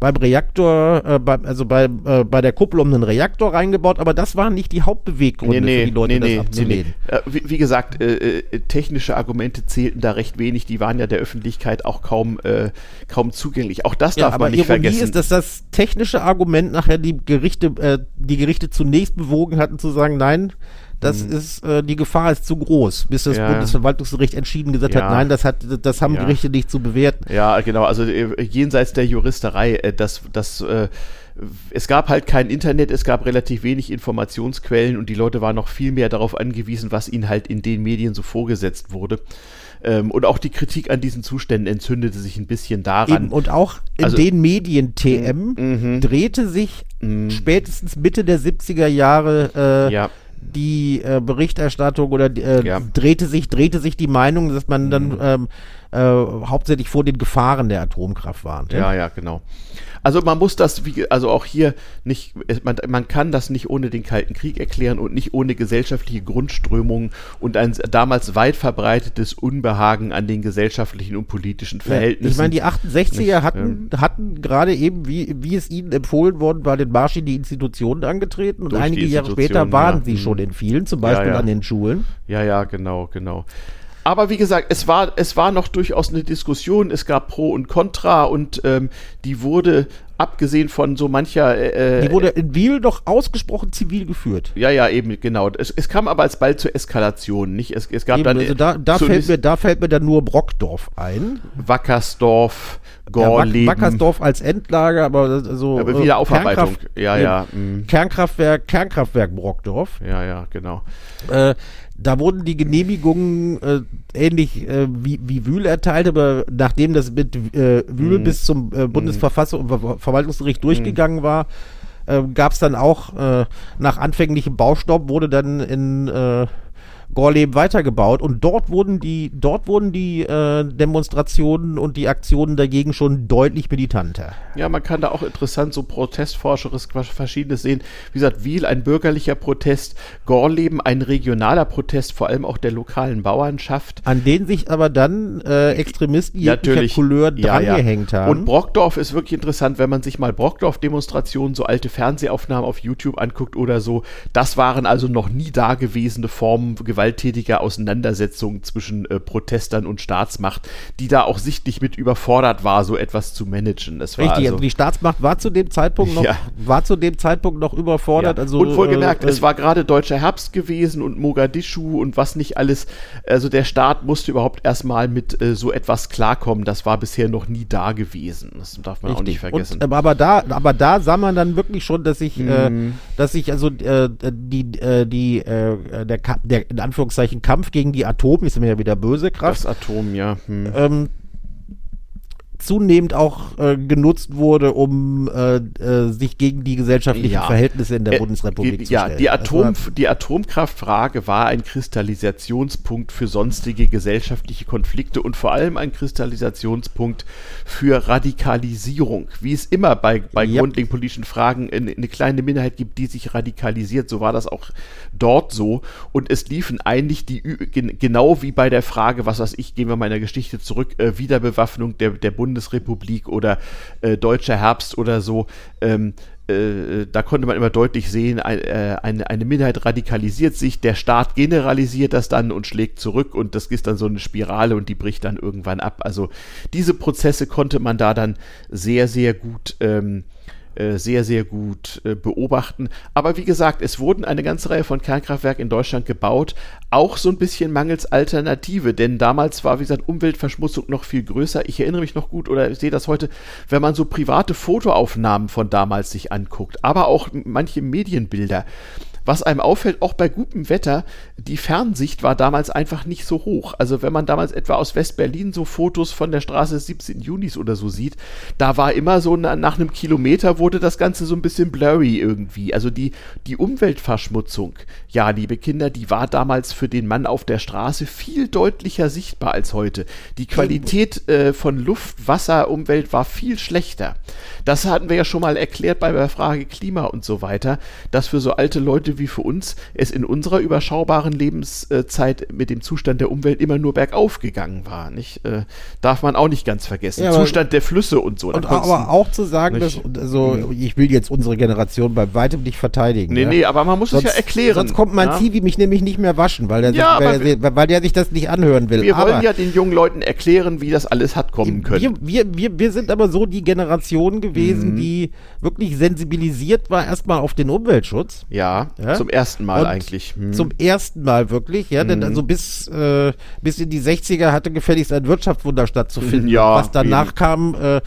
[SPEAKER 1] beim Reaktor, äh, bei, also bei, äh, bei der Kuppel um den Reaktor reingebaut, aber das waren nicht die Hauptbeweggründe nee, nee, für die Leute, nee, das abzulehnen.
[SPEAKER 2] Äh, wie, wie, gesagt, äh, äh, technische Argumente zählten da recht wenig, die waren ja der Öffentlichkeit auch kaum, kaum zugänglich. Auch das ja, darf man nicht Ironie vergessen.
[SPEAKER 1] ist, dass das technische Argument nachher die Gerichte, die Gerichte zunächst bewogen hatten zu sagen, nein, das mhm. ist, äh, die Gefahr ist zu groß, bis das ja. Bundesverwaltungsgericht entschieden gesagt ja. hat, nein, das hat, das haben ja. Gerichte nicht zu bewerten.
[SPEAKER 2] Ja, genau, also äh, jenseits der Juristerei, äh, das, das, äh, es gab halt kein Internet, es gab relativ wenig Informationsquellen und die Leute waren noch viel mehr darauf angewiesen, was ihnen halt in den Medien so vorgesetzt wurde. Ähm, und auch die Kritik an diesen Zuständen entzündete sich ein bisschen daran. Eben,
[SPEAKER 1] und auch in also, den Medien TM mhm. drehte sich mhm. spätestens Mitte der 70er Jahre äh, ja die äh, Berichterstattung oder äh, ja. drehte sich drehte sich die Meinung, dass man dann mhm. ähm, äh, hauptsächlich vor den Gefahren der Atomkraft warnt.
[SPEAKER 2] Ja, ja, genau. Also man muss das, wie, also auch hier nicht, man, man kann das nicht ohne den Kalten Krieg erklären und nicht ohne gesellschaftliche Grundströmungen und ein damals weit verbreitetes Unbehagen an den gesellschaftlichen und politischen Verhältnissen.
[SPEAKER 1] ich meine, die 68er nicht, hatten, ja. hatten gerade eben, wie, wie es ihnen empfohlen worden war, den Marsch in die Institutionen angetreten und einige Jahre später waren ja. sie schon mhm. in vielen, zum Beispiel ja, an den Schulen.
[SPEAKER 2] Ja, ja, genau, genau. Aber wie gesagt, es war, es war noch durchaus eine Diskussion, es gab Pro und Contra und ähm, die wurde, abgesehen von so mancher.
[SPEAKER 1] Äh, die wurde in Wiel doch ausgesprochen zivil geführt.
[SPEAKER 2] Ja, ja, eben, genau. Es, es kam aber alsbald zur Eskalation, nicht? Es, es gab eben, dann.
[SPEAKER 1] Also da, da, fällt mir, da fällt mir dann nur Brockdorf ein.
[SPEAKER 2] Wackersdorf, Gorleben.
[SPEAKER 1] Ja, Wackersdorf als Endlager, aber so.
[SPEAKER 2] Aber wieder Aufarbeitung. ja, ja.
[SPEAKER 1] Mh. Kernkraftwerk, Kernkraftwerk Brockdorf.
[SPEAKER 2] Ja, ja, genau.
[SPEAKER 1] Äh, da wurden die Genehmigungen äh, ähnlich äh, wie, wie Wühl erteilt, aber nachdem das mit äh, Wühl mm. bis zum äh, Bundesverfassung mm. Verwaltungsgericht mhm. durchgegangen war, äh, gab es dann auch äh, nach anfänglichem Baustopp wurde dann in äh, Gorleben weitergebaut und dort wurden die, dort wurden die äh, Demonstrationen und die Aktionen dagegen schon deutlich militanter.
[SPEAKER 2] Ja, man kann da auch interessant so protestforscheres Verschiedenes sehen. Wie gesagt, Wiel ein bürgerlicher Protest, Gorleben ein regionaler Protest, vor allem auch der lokalen Bauernschaft.
[SPEAKER 1] An den sich aber dann äh, Extremisten jeglicher Couleur drangehängt ja, ja. haben.
[SPEAKER 2] Und Brockdorf ist wirklich interessant, wenn man sich mal Brockdorf-Demonstrationen, so alte Fernsehaufnahmen auf YouTube anguckt oder so. Das waren also noch nie dagewesene Formen Gewalt gewalttätiger Auseinandersetzung zwischen äh, Protestern und Staatsmacht, die da auch sichtlich mit überfordert war, so etwas zu managen.
[SPEAKER 1] Das Richtig, also, also, die Staatsmacht war zu dem Zeitpunkt noch, ja. war zu dem Zeitpunkt noch überfordert. Ja.
[SPEAKER 2] Also, und wohlgemerkt, äh, es war gerade deutscher Herbst gewesen und Mogadischu und was nicht alles. Also der Staat musste überhaupt erstmal mit äh, so etwas klarkommen. Das war bisher noch nie da gewesen. Das darf man Richtig. auch nicht vergessen.
[SPEAKER 1] Und, aber da, aber da sah man dann wirklich schon, dass ich, äh, mhm. dass ich also äh, die, äh, die, äh, der, der in Anführungszeichen Kampf gegen die Atom, ist mir ja wieder böse Kraft.
[SPEAKER 2] Das Atom, ja. Hm. Ähm,
[SPEAKER 1] zunehmend auch äh, genutzt wurde, um äh, äh, sich gegen die gesellschaftlichen ja. Verhältnisse in der äh, Bundesrepublik
[SPEAKER 2] die, zu stellen. Ja, die, Atom, die Atomkraftfrage war ein Kristallisationspunkt für sonstige gesellschaftliche Konflikte und vor allem ein Kristallisationspunkt für Radikalisierung. Wie es immer bei, bei yep. grundlegenden politischen Fragen eine, eine kleine Minderheit gibt, die sich radikalisiert, so war das auch dort so. Und es liefen eigentlich die, genau wie bei der Frage, was weiß ich, gehen wir mal in der Geschichte zurück, äh, Wiederbewaffnung der, der Bundesrepublik Bundesrepublik oder äh, Deutscher Herbst oder so, ähm, äh, da konnte man immer deutlich sehen, äh, eine, Minderheit radikalisiert sich, der Staat generalisiert das dann und schlägt zurück und das ist dann so eine Spirale und die bricht dann irgendwann ab. Also diese Prozesse konnte man da dann sehr, sehr gut ähm, äh, sehr, sehr gut äh, beobachten. Aber wie gesagt, es wurden eine ganze Reihe von Kernkraftwerken in Deutschland gebaut, auch so ein bisschen mangels Alternative, denn damals war, wie gesagt, Umweltverschmutzung noch viel größer. Ich erinnere mich noch gut oder sehe das heute, wenn man so private Fotoaufnahmen von damals sich anguckt, aber auch manche Medienbilder was einem auffällt, auch bei gutem Wetter, die Fernsicht war damals einfach nicht so hoch. Also wenn man damals etwa aus West-Berlin so Fotos von der Straße des 17. Junis oder so sieht, da war immer so na, nach einem Kilometer wurde das Ganze so ein bisschen blurry irgendwie. Also die, die Umweltverschmutzung, ja, liebe Kinder, die war damals für den Mann auf der Straße viel deutlicher sichtbar als heute. Die Qualität äh, von Luft, Wasser, Umwelt war viel schlechter. Das hatten wir ja schon mal erklärt bei der Frage Klima und so weiter, dass für so alte Leute wie für uns es in unserer überschaubaren Lebenszeit mit dem Zustand der Umwelt immer nur bergauf gegangen war. Nicht? Äh, darf man auch nicht ganz vergessen.
[SPEAKER 1] Ja,
[SPEAKER 2] Zustand der Flüsse und so.
[SPEAKER 1] Und aber auch zu sagen, dass, also, ich will jetzt unsere Generation bei weitem nicht verteidigen.
[SPEAKER 2] Nee, ja? nee, aber man muss sonst, es ja erklären.
[SPEAKER 1] Sonst kommt mein ja? Zivi mich nämlich nicht mehr waschen, weil der,
[SPEAKER 2] ja,
[SPEAKER 1] sich, weil, der, weil der sich das nicht anhören will.
[SPEAKER 2] Wir aber wollen ja den jungen Leuten erklären, wie das alles hat kommen können.
[SPEAKER 1] Wir, wir, wir, wir sind aber so die Generation gewesen, mhm. die wirklich sensibilisiert war erstmal auf den Umweltschutz.
[SPEAKER 2] Ja, ja? zum ersten Mal und eigentlich.
[SPEAKER 1] Hm. Zum ersten Mal wirklich, ja, denn mhm. also bis, äh, bis in die 60er hatte gefälligst ein Wirtschaftswunder stattzufinden. Ja, was danach eben. kam, äh,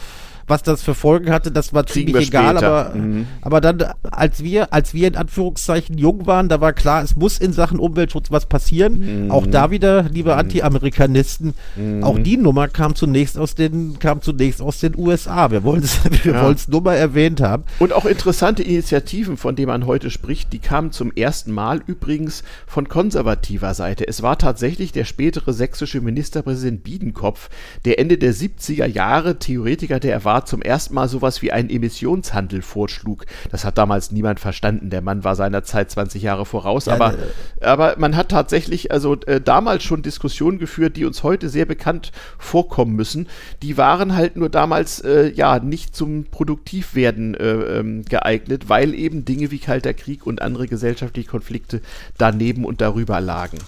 [SPEAKER 1] was das für Folgen hatte, das war Kriegen ziemlich egal, aber, mhm. aber dann, als wir, als wir in Anführungszeichen jung waren, da war klar, es muss in Sachen Umweltschutz was passieren. Mhm. Auch da wieder, liebe mhm. Anti-Amerikanisten, mhm. auch die Nummer kam zunächst aus den, kam zunächst aus den USA. Wir wollen es wir ja. nur mal erwähnt haben.
[SPEAKER 2] Und auch interessante Initiativen, von denen man heute spricht, die kamen zum ersten Mal übrigens von konservativer Seite. Es war tatsächlich der spätere sächsische Ministerpräsident Biedenkopf, der Ende der 70er Jahre Theoretiker der Erwartung zum ersten Mal sowas wie einen Emissionshandel vorschlug. Das hat damals niemand verstanden. Der Mann war seiner Zeit 20 Jahre voraus, ja, aber, äh, aber man hat tatsächlich also äh, damals schon Diskussionen geführt, die uns heute sehr bekannt vorkommen müssen. Die waren halt nur damals äh, ja nicht zum Produktivwerden äh, ähm, geeignet, weil eben Dinge wie Kalter Krieg und andere gesellschaftliche Konflikte daneben und darüber lagen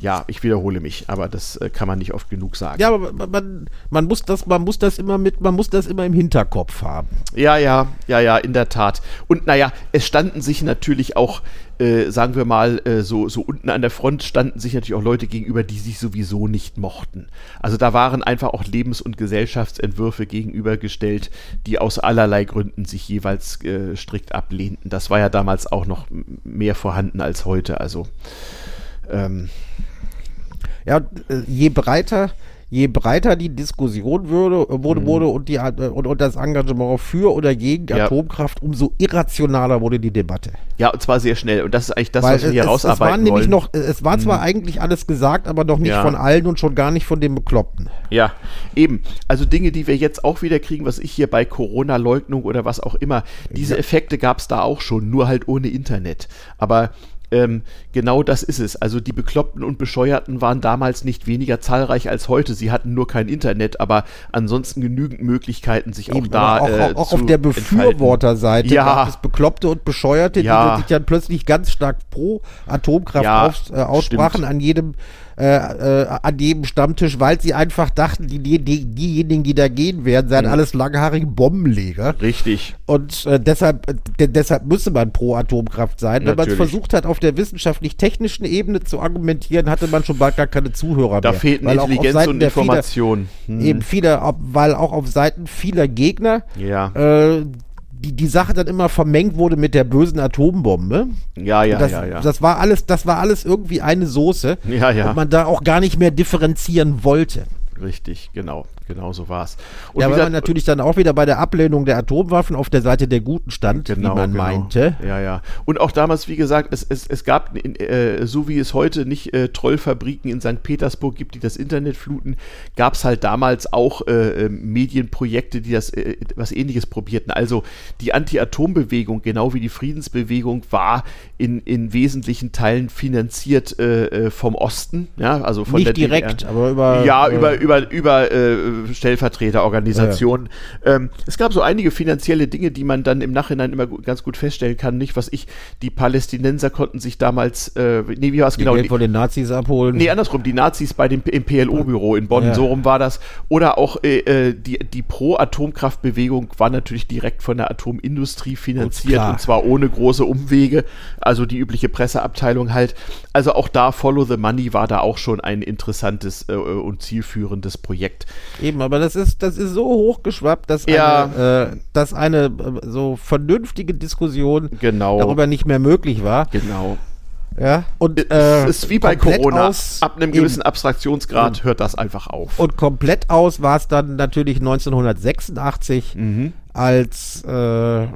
[SPEAKER 2] ja, ich wiederhole mich, aber das äh, kann man nicht oft genug sagen.
[SPEAKER 1] Ja, aber man, man, muss das, man muss das immer mit, man muss das immer im Hinterkopf haben.
[SPEAKER 2] Ja, ja, ja, ja, in der Tat. Und naja, es standen sich natürlich auch, äh, sagen wir mal, äh, so, so unten an der Front standen sich natürlich auch Leute gegenüber, die sich sowieso nicht mochten. Also da waren einfach auch Lebens- und Gesellschaftsentwürfe gegenübergestellt, die aus allerlei Gründen sich jeweils äh, strikt ablehnten. Das war ja damals auch noch mehr vorhanden als heute. Also ähm,
[SPEAKER 1] ja, äh, je breiter, je breiter die Diskussion würde, wurde, mhm. wurde und, die, äh, und, und das Engagement für oder gegen ja. Atomkraft, umso irrationaler wurde die Debatte.
[SPEAKER 2] Ja, und zwar sehr schnell. Und das ist eigentlich das, Weil was wir hier
[SPEAKER 1] es,
[SPEAKER 2] rausarbeiten
[SPEAKER 1] es war nämlich wollen. Noch, es war zwar mhm. eigentlich alles gesagt, aber noch nicht ja. von allen und schon gar nicht von den Bekloppten.
[SPEAKER 2] Ja, eben. Also Dinge, die wir jetzt auch wieder kriegen, was ich hier bei Corona-Leugnung oder was auch immer, diese ja. Effekte gab es da auch schon, nur halt ohne Internet. Aber ähm, genau das ist es. Also die Bekloppten und Bescheuerten waren damals nicht weniger zahlreich als heute. Sie hatten nur kein Internet, aber ansonsten genügend Möglichkeiten, sich
[SPEAKER 1] Eben,
[SPEAKER 2] auch da
[SPEAKER 1] auch,
[SPEAKER 2] äh,
[SPEAKER 1] auch auf der. Befürworterseite
[SPEAKER 2] Ja.
[SPEAKER 1] gab es Bekloppte und Bescheuerte,
[SPEAKER 2] Ja.
[SPEAKER 1] die sich dann plötzlich ganz stark pro Atomkraft
[SPEAKER 2] Ja,
[SPEAKER 1] aus, äh, aussprachen
[SPEAKER 2] stimmt.
[SPEAKER 1] an jedem äh, äh, an jedem Stammtisch, weil sie einfach dachten, die, die, die, diejenigen, die da gehen werden, seien
[SPEAKER 2] Mhm.
[SPEAKER 1] alles langhaarige Bombenleger.
[SPEAKER 2] Richtig.
[SPEAKER 1] Und äh, deshalb, de deshalb müsse man pro Atomkraft sein. Wenn man es versucht hat, auf der wissenschaftlich-technischen Ebene zu argumentieren, hatte man schon bald gar keine Zuhörer
[SPEAKER 2] Da
[SPEAKER 1] mehr.
[SPEAKER 2] fehlten
[SPEAKER 1] auch auf
[SPEAKER 2] Intelligenz und
[SPEAKER 1] der vieler-
[SPEAKER 2] Information. Hm.
[SPEAKER 1] Eben viele, weil auch auf Seiten vieler Gegner
[SPEAKER 2] Ja.
[SPEAKER 1] äh, die, die Sache dann immer vermengt wurde mit der bösen Atombombe.
[SPEAKER 2] ja, ja,
[SPEAKER 1] das,
[SPEAKER 2] ja, ja.
[SPEAKER 1] das war alles, das war alles irgendwie eine Soße.
[SPEAKER 2] Ja, ja.
[SPEAKER 1] Und man da auch gar nicht mehr differenzieren wollte.
[SPEAKER 2] Richtig, genau. Genau so war es.
[SPEAKER 1] Ja, weil man natürlich dann auch wieder bei der Ablehnung der Atomwaffen auf der Seite der Guten stand,
[SPEAKER 2] Genau,
[SPEAKER 1] wie man
[SPEAKER 2] genau.
[SPEAKER 1] meinte.
[SPEAKER 2] Ja, ja. Und auch damals, wie gesagt, es, es, es gab, äh, so wie es heute nicht äh, Trollfabriken in St. Petersburg gibt, die das Internet fluten, gab es halt damals auch äh, äh, Medienprojekte, die das äh, was ähnliches probierten. Also die Anti-Atom-Bewegung, genau wie die Friedensbewegung, war in, in wesentlichen Teilen finanziert äh, äh, vom Osten. Ja, also von
[SPEAKER 1] Nicht direkt,
[SPEAKER 2] DDR.
[SPEAKER 1] aber über.
[SPEAKER 2] Ja,
[SPEAKER 1] äh,
[SPEAKER 2] über, über, über äh, Stellvertreterorganisationen. Ähm, es gab so einige finanzielle Dinge, die man dann im Nachhinein immer ganz gut feststellen kann. Nicht, was ich, die Palästinenser konnten sich damals, äh, nee, wie war es genau?
[SPEAKER 1] Geld von den Nazis abholen.
[SPEAKER 2] Nee, andersrum, die Nazis bei dem, im PLO-Büro in Bonn,
[SPEAKER 1] Ja.
[SPEAKER 2] so rum war das. Oder auch äh, äh, die, die Pro-Atomkraftbewegung war natürlich direkt von der Atomindustrie finanziert
[SPEAKER 1] klar.
[SPEAKER 2] und zwar ohne große Umwege, also die übliche Presseabteilung halt. Also auch da Follow the Money war da auch schon ein interessantes äh, und zielführendes Projekt.
[SPEAKER 1] Eben, aber das ist, das ist so hochgeschwappt, dass
[SPEAKER 2] Ja.
[SPEAKER 1] eine, äh, dass eine äh, so vernünftige Diskussion
[SPEAKER 2] Genau.
[SPEAKER 1] darüber nicht mehr möglich war.
[SPEAKER 2] Genau.
[SPEAKER 1] Ja. Und
[SPEAKER 2] es
[SPEAKER 1] äh,
[SPEAKER 2] ist wie bei Corona.
[SPEAKER 1] aus-
[SPEAKER 2] Ab einem
[SPEAKER 1] eben.
[SPEAKER 2] gewissen Abstraktionsgrad hört das einfach auf.
[SPEAKER 1] Und komplett aus war es dann natürlich 1986,
[SPEAKER 2] Mhm.
[SPEAKER 1] als äh,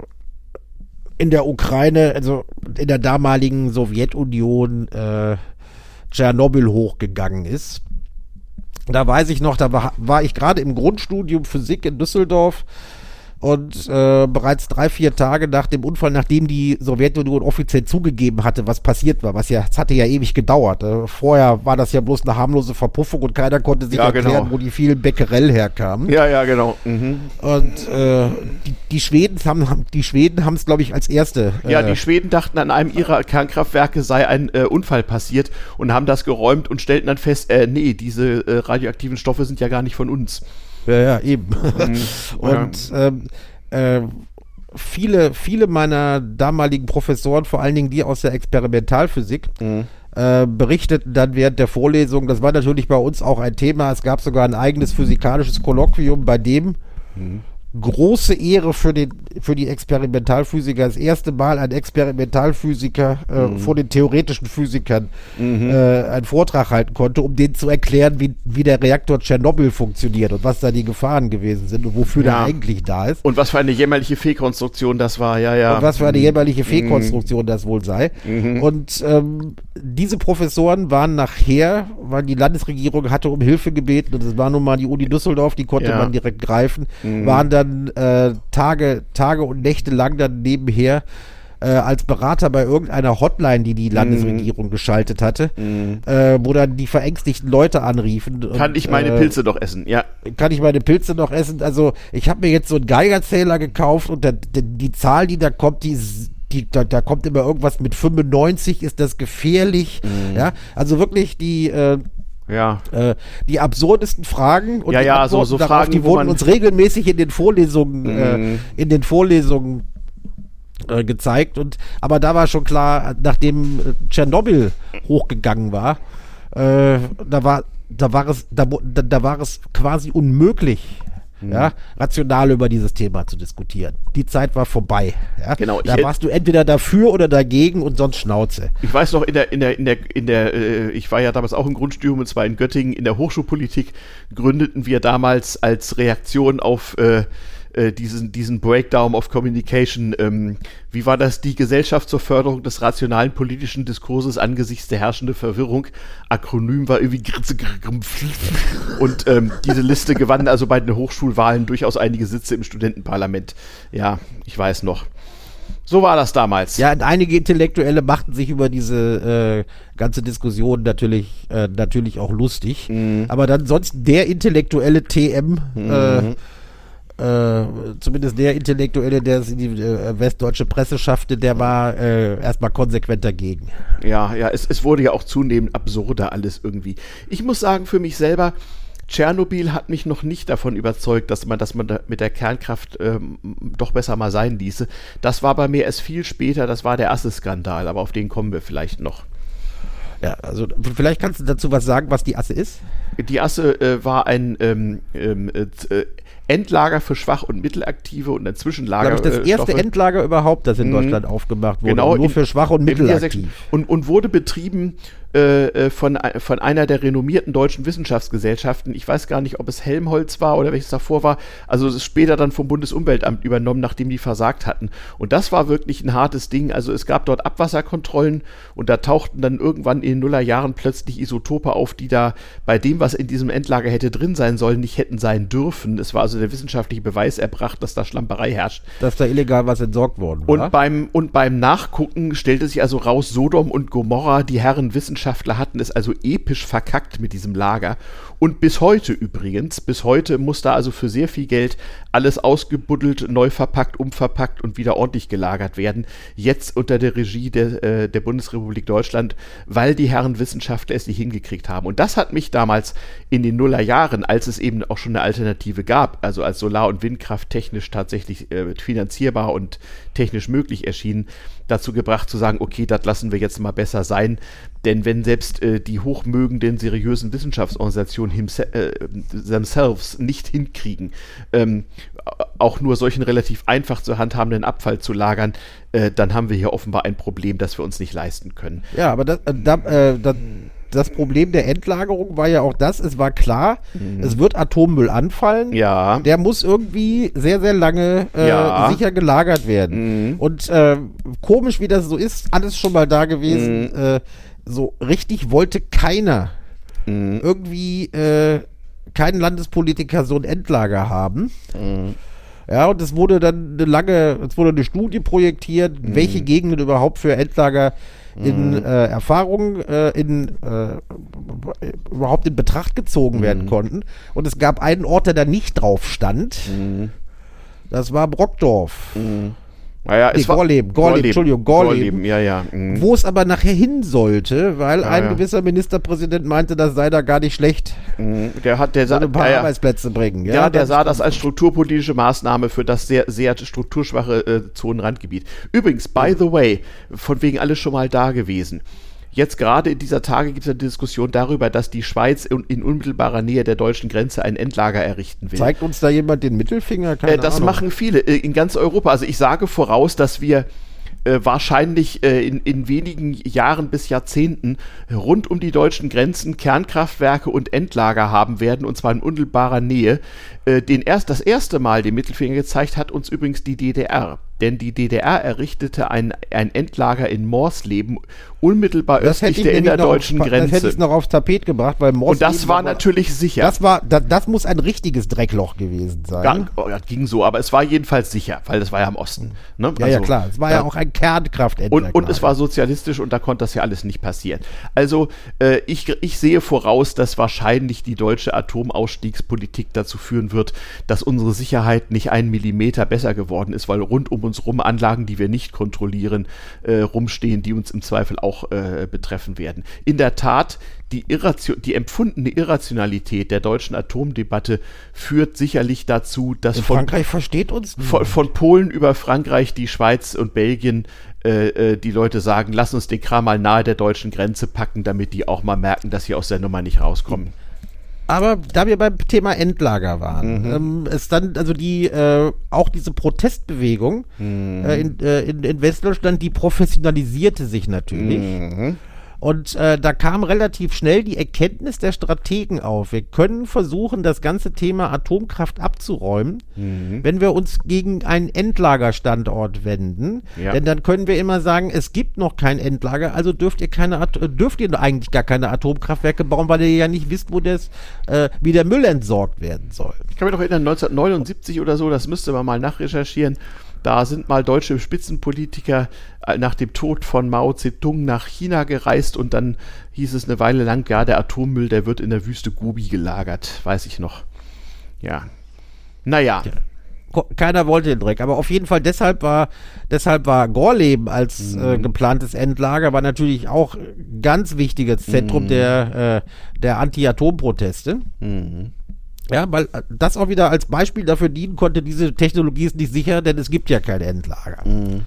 [SPEAKER 1] in der Ukraine, also in der damaligen Sowjetunion, äh, Tschernobyl hochgegangen ist. Da weiß ich noch, da war, war ich gerade im Grundstudium Physik in Düsseldorf und äh, bereits drei, vier Tage nach dem Unfall, nachdem die Sowjetunion offiziell zugegeben hatte, was passiert war, was ja, es hatte ja ewig gedauert. Äh, vorher war das ja bloß eine harmlose Verpuffung und keiner konnte sich
[SPEAKER 2] Ja,
[SPEAKER 1] erklären,
[SPEAKER 2] genau.
[SPEAKER 1] wo die vielen Becquerel herkamen.
[SPEAKER 2] Ja, ja, genau. Mhm.
[SPEAKER 1] Und äh, die, die Schweden haben, die Schweden haben es, glaube ich, als erste.
[SPEAKER 2] Ja,
[SPEAKER 1] äh,
[SPEAKER 2] die Schweden dachten, an einem ihrer Kernkraftwerke sei ein äh, Unfall passiert und haben das geräumt und stellten dann fest, äh, nee, diese radioaktiven Stoffe sind ja gar nicht von uns.
[SPEAKER 1] Ja, ja, eben.
[SPEAKER 2] Mhm.
[SPEAKER 1] Und ähm, äh, viele, viele meiner damaligen Professoren, vor allen Dingen die aus der Experimentalphysik,
[SPEAKER 2] Mhm.
[SPEAKER 1] äh, berichteten dann während der Vorlesung, das war natürlich bei uns auch ein Thema, es gab sogar ein eigenes physikalisches Kolloquium, bei dem
[SPEAKER 2] Mhm.
[SPEAKER 1] Große Ehre für, den, für die Experimentalphysiker. Das erste Mal ein Experimentalphysiker äh,
[SPEAKER 2] Mhm.
[SPEAKER 1] vor den theoretischen Physikern äh, einen Vortrag halten konnte, um denen zu erklären, wie, wie der Reaktor Tschernobyl funktioniert und was da die Gefahren gewesen sind und wofür
[SPEAKER 2] Ja.
[SPEAKER 1] der eigentlich da ist.
[SPEAKER 2] Und was für eine jämmerliche Fehlkonstruktion das war, ja, ja.
[SPEAKER 1] Und was für eine
[SPEAKER 2] Mhm.
[SPEAKER 1] jämmerliche Fehlkonstruktion das wohl sei. Und ähm, diese Professoren waren nachher, weil die Landesregierung hatte um Hilfe gebeten, und es war nun mal die Uni Düsseldorf, die konnte
[SPEAKER 2] Ja.
[SPEAKER 1] man direkt greifen, waren dann äh, Tage, Tage und Nächte lang dann nebenher äh, als Berater bei irgendeiner Hotline, die die Landesregierung geschaltet hatte, äh, wo dann die verängstigten Leute anriefen.
[SPEAKER 2] Kann
[SPEAKER 1] und,
[SPEAKER 2] ich meine
[SPEAKER 1] äh,
[SPEAKER 2] Pilze doch essen, ja.
[SPEAKER 1] kann ich meine Pilze noch essen? Also ich habe mir jetzt so einen Geigerzähler gekauft und der, der, die Zahl, die da kommt, die, ist- die da, da kommt immer irgendwas mit 95, ist das gefährlich?
[SPEAKER 2] Mhm.
[SPEAKER 1] Ja, also wirklich die äh,
[SPEAKER 2] Ja.
[SPEAKER 1] äh, die absurdesten Fragen und
[SPEAKER 2] Ja,
[SPEAKER 1] die
[SPEAKER 2] ja, so-
[SPEAKER 1] Antworten
[SPEAKER 2] so
[SPEAKER 1] darauf,
[SPEAKER 2] Fragen,
[SPEAKER 1] die wurden uns regelmäßig in den Vorlesungen
[SPEAKER 2] Mhm.
[SPEAKER 1] äh, in den Vorlesungen äh, gezeigt und aber da war schon klar, nachdem äh, Tschernobyl hochgegangen war, äh, da war da war es da, da war es quasi unmöglich.
[SPEAKER 2] Mhm.
[SPEAKER 1] Ja, rational über dieses Thema zu diskutieren. Die Zeit war vorbei. Ja?
[SPEAKER 2] Genau,
[SPEAKER 1] Da warst du entweder dafür oder dagegen und sonst Schnauze.
[SPEAKER 2] Ich weiß noch, in der, in der, in der, in der, äh, ich war ja damals auch im Grundstudium und zwar in Göttingen, in der Hochschulpolitik gründeten wir damals als Reaktion auf äh, äh, diesen, diesen Breakdown of Communication, ähm, wie war das, die Gesellschaft zur Förderung des rationalen politischen Diskurses angesichts der herrschenden Verwirrung. Akronym war irgendwie und ähm, diese Liste gewann also bei den Hochschulwahlen durchaus einige Sitze im Studentenparlament. Ja, ich weiß noch. So war das damals.
[SPEAKER 1] Ja, und einige Intellektuelle machten sich über diese äh, ganze Diskussion natürlich, äh, natürlich auch lustig.
[SPEAKER 2] Mhm.
[SPEAKER 1] Aber dann sonst der intellektuelle TM, äh, äh, zumindest der Intellektuelle, der es in die äh, westdeutsche Presse schaffte, der war äh, erstmal konsequent dagegen.
[SPEAKER 2] Ja, ja, es, es wurde ja auch zunehmend absurder alles irgendwie. Ich muss sagen, für mich selber, Tschernobyl hat mich noch nicht davon überzeugt, dass man, dass man da mit der Kernkraft ähm, doch besser mal sein ließe. Das war bei mir erst viel später, das war der Asse-Skandal, aber auf den kommen wir vielleicht noch.
[SPEAKER 1] Ja, also vielleicht kannst du dazu was sagen, was die Asse ist?
[SPEAKER 2] Die Asse äh, war ein ähm, ähm, äh, Endlager für Schwach- und Mittelaktive und ein Zwischenlager.
[SPEAKER 1] Glaube ich, das erste
[SPEAKER 2] Stoffe.
[SPEAKER 1] Endlager überhaupt, das in
[SPEAKER 2] Mhm.
[SPEAKER 1] Deutschland aufgemacht wurde.
[SPEAKER 2] Genau,
[SPEAKER 1] nur
[SPEAKER 2] in-
[SPEAKER 1] für Schwach- und Mittelaktiv.
[SPEAKER 2] Und, und wurde betrieben äh, äh, von, ein- von einer der renommierten deutschen Wissenschaftsgesellschaften. Ich weiß gar nicht, ob es Helmholtz war oder welches davor war. Also es ist später dann vom Bundesumweltamt übernommen, nachdem die versagt hatten. Und das war wirklich ein hartes Ding. Also es gab dort Abwasserkontrollen und da tauchten dann irgendwann in den Nullerjahren plötzlich Isotope auf, die da bei dem, was in diesem Endlager hätte drin sein sollen, nicht hätten sein dürfen. Es war also der wissenschaftliche Beweis erbracht, dass da Schlamperei herrscht.
[SPEAKER 1] Dass da illegal was entsorgt worden war.
[SPEAKER 2] Und beim, und beim Nachgucken stellte sich also raus, Sodom und Gomorra, die Herren Wissenschaftler hatten es also episch verkackt mit diesem Lager. Und bis heute übrigens, bis heute muss da also für sehr viel Geld alles ausgebuddelt, neu verpackt, umverpackt und wieder ordentlich gelagert werden. Jetzt unter der Regie der, äh, der Bundesrepublik Deutschland, weil die Herren Wissenschaftler es nicht hingekriegt haben. Und das hat mich damals in den Nullerjahren, als es eben auch schon eine Alternative gab, also als Solar- und Windkraft technisch tatsächlich äh, finanzierbar und technisch möglich erschienen, dazu gebracht zu sagen, okay, das lassen wir jetzt mal besser sein. Denn wenn selbst äh, die hochmögenden, seriösen Wissenschaftsorganisationen äh, themselves nicht hinkriegen, ähm, auch nur solchen relativ einfach zu handhabenden Abfall zu lagern, äh, dann haben wir hier offenbar ein Problem, das wir uns nicht leisten können.
[SPEAKER 1] Ja, aber das, äh, da, äh, das, Problem der Endlagerung war ja auch das, es war klar, es wird Atommüll anfallen.
[SPEAKER 2] Mhm. Ja.
[SPEAKER 1] Der muss irgendwie sehr, sehr lange äh,
[SPEAKER 2] Ja.
[SPEAKER 1] sicher gelagert werden.
[SPEAKER 2] Mhm.
[SPEAKER 1] Und äh, komisch, wie das so ist, alles schon mal da gewesen.
[SPEAKER 2] Mhm.
[SPEAKER 1] Äh, so richtig wollte keiner
[SPEAKER 2] Mhm.
[SPEAKER 1] irgendwie äh, kein Landespolitiker so ein Endlager haben.
[SPEAKER 2] Mhm.
[SPEAKER 1] Ja, und es wurde dann eine lange, es wurde eine Studie projektiert,
[SPEAKER 2] Mhm.
[SPEAKER 1] welche Gegenden überhaupt für Endlager in äh, Erfahrung, äh, in äh, überhaupt in Betracht gezogen
[SPEAKER 2] Mhm.
[SPEAKER 1] werden konnten. Und es gab einen Ort, der da nicht drauf stand.
[SPEAKER 2] Mhm.
[SPEAKER 1] Das war Brockdorf.
[SPEAKER 2] Naja,
[SPEAKER 1] Nee, Gorleben, Gorleben, Entschuldigung, Gorleben.
[SPEAKER 2] ja, ja. mhm.
[SPEAKER 1] Wo es aber nachher hin sollte, weil
[SPEAKER 2] Ja,
[SPEAKER 1] ein
[SPEAKER 2] ja.
[SPEAKER 1] gewisser Ministerpräsident meinte, das sei da gar nicht schlecht,
[SPEAKER 2] Mhm. Der hat, der
[SPEAKER 1] so
[SPEAKER 2] sah,
[SPEAKER 1] ein paar
[SPEAKER 2] ja, ja.
[SPEAKER 1] Arbeitsplätze bringen.
[SPEAKER 2] Ja, der sah das als strukturpolitische Maßnahme für das sehr, sehr strukturschwache äh, Zonenrandgebiet. Übrigens, by the way, von wegen alles schon mal da gewesen. Jetzt gerade in dieser Tage gibt es eine Diskussion darüber, dass die Schweiz in, in unmittelbarer Nähe der deutschen Grenze ein Endlager errichten will.
[SPEAKER 1] Zeigt uns da jemand den Mittelfinger? Keine
[SPEAKER 2] Äh, das
[SPEAKER 1] Ahnung.
[SPEAKER 2] machen viele äh, in ganz Europa. Also ich sage voraus, dass wir äh, wahrscheinlich äh, in, in wenigen Jahren bis Jahrzehnten rund um die deutschen Grenzen Kernkraftwerke und Endlager haben werden, und zwar in unmittelbarer Nähe. Äh, den erst, das erste Mal den Mittelfinger gezeigt hat uns übrigens die DDR. Denn die DDR errichtete ein, ein Endlager in Morsleben, unmittelbar
[SPEAKER 1] Das
[SPEAKER 2] östlich
[SPEAKER 1] ich
[SPEAKER 2] der
[SPEAKER 1] nämlich noch
[SPEAKER 2] innerdeutschen
[SPEAKER 1] auf, Das hätte
[SPEAKER 2] Grenze.
[SPEAKER 1] ich noch aufs Tapet gebracht, weil Moslem
[SPEAKER 2] Und das war natürlich sicher.
[SPEAKER 1] Das war, das, das muss ein richtiges Dreckloch gewesen sein.
[SPEAKER 2] Gar, oh, ja, ging so, aber es war jedenfalls sicher, weil das war ja im Osten. Ne?
[SPEAKER 1] ja, ja,
[SPEAKER 2] Also,
[SPEAKER 1] klar. Es war ja,
[SPEAKER 2] da-
[SPEAKER 1] auch ein Kernkraftendlager.
[SPEAKER 2] und, und es war sozialistisch und da konnte das ja alles nicht passieren. Also äh, ich, ich sehe voraus, dass wahrscheinlich die deutsche Atomausstiegspolitik dazu führen wird, dass unsere Sicherheit nicht einen Millimeter besser geworden ist, weil rund um uns rum Anlagen, die wir nicht kontrollieren, äh, rumstehen, die uns im Zweifel auch äh, betreffen werden. In der Tat, die, Irration, die empfundene Irrationalität der deutschen Atomdebatte führt sicherlich dazu, dass
[SPEAKER 1] In
[SPEAKER 2] von
[SPEAKER 1] Frankreich versteht uns
[SPEAKER 2] von, von Polen über Frankreich, die Schweiz und Belgien äh, äh, die Leute sagen, lass uns den Kram mal nahe der deutschen Grenze packen, damit die auch mal merken, dass sie aus der Nummer nicht rauskommen.
[SPEAKER 1] Aber da wir beim Thema Endlager waren,
[SPEAKER 2] Mhm.
[SPEAKER 1] ähm, ist dann also die äh, auch diese Protestbewegung
[SPEAKER 2] Mhm.
[SPEAKER 1] äh, in, äh, in, in Westdeutschland, die professionalisierte sich natürlich.
[SPEAKER 2] Mhm.
[SPEAKER 1] Und äh, da kam relativ schnell die Erkenntnis der Strategen auf. Wir können versuchen, das ganze Thema Atomkraft abzuräumen,
[SPEAKER 2] Mhm.
[SPEAKER 1] wenn wir uns gegen einen Endlagerstandort wenden.
[SPEAKER 2] Ja.
[SPEAKER 1] Denn dann können wir immer sagen, es gibt noch kein Endlager, also dürft ihr keine At äh, dürft ihr eigentlich gar keine Atomkraftwerke bauen, weil ihr ja nicht wisst, wo das, äh, wie der Müll entsorgt werden soll.
[SPEAKER 2] Ich kann mich doch erinnern, 1979 oder so, das müsste man mal nachrecherchieren, Da sind mal deutsche Spitzenpolitiker äh, nach dem Tod von Mao Zedong nach China gereist und dann hieß es eine Weile lang, ja, der Atommüll, der wird in der Wüste Gobi gelagert, weiß ich noch. Ja. Naja. Ja
[SPEAKER 1] keiner wollte den Dreck. Aber auf jeden Fall deshalb war, deshalb war Gorleben als mhm. äh, geplantes Endlager war natürlich auch ganz wichtiges Zentrum mhm. der, äh, der Anti-Atom-Proteste. Mhm. Ja, weil äh, das auch wieder als Beispiel dafür dienen konnte, diese Technologie ist nicht sicher, denn es gibt ja kein Endlager. Mhm.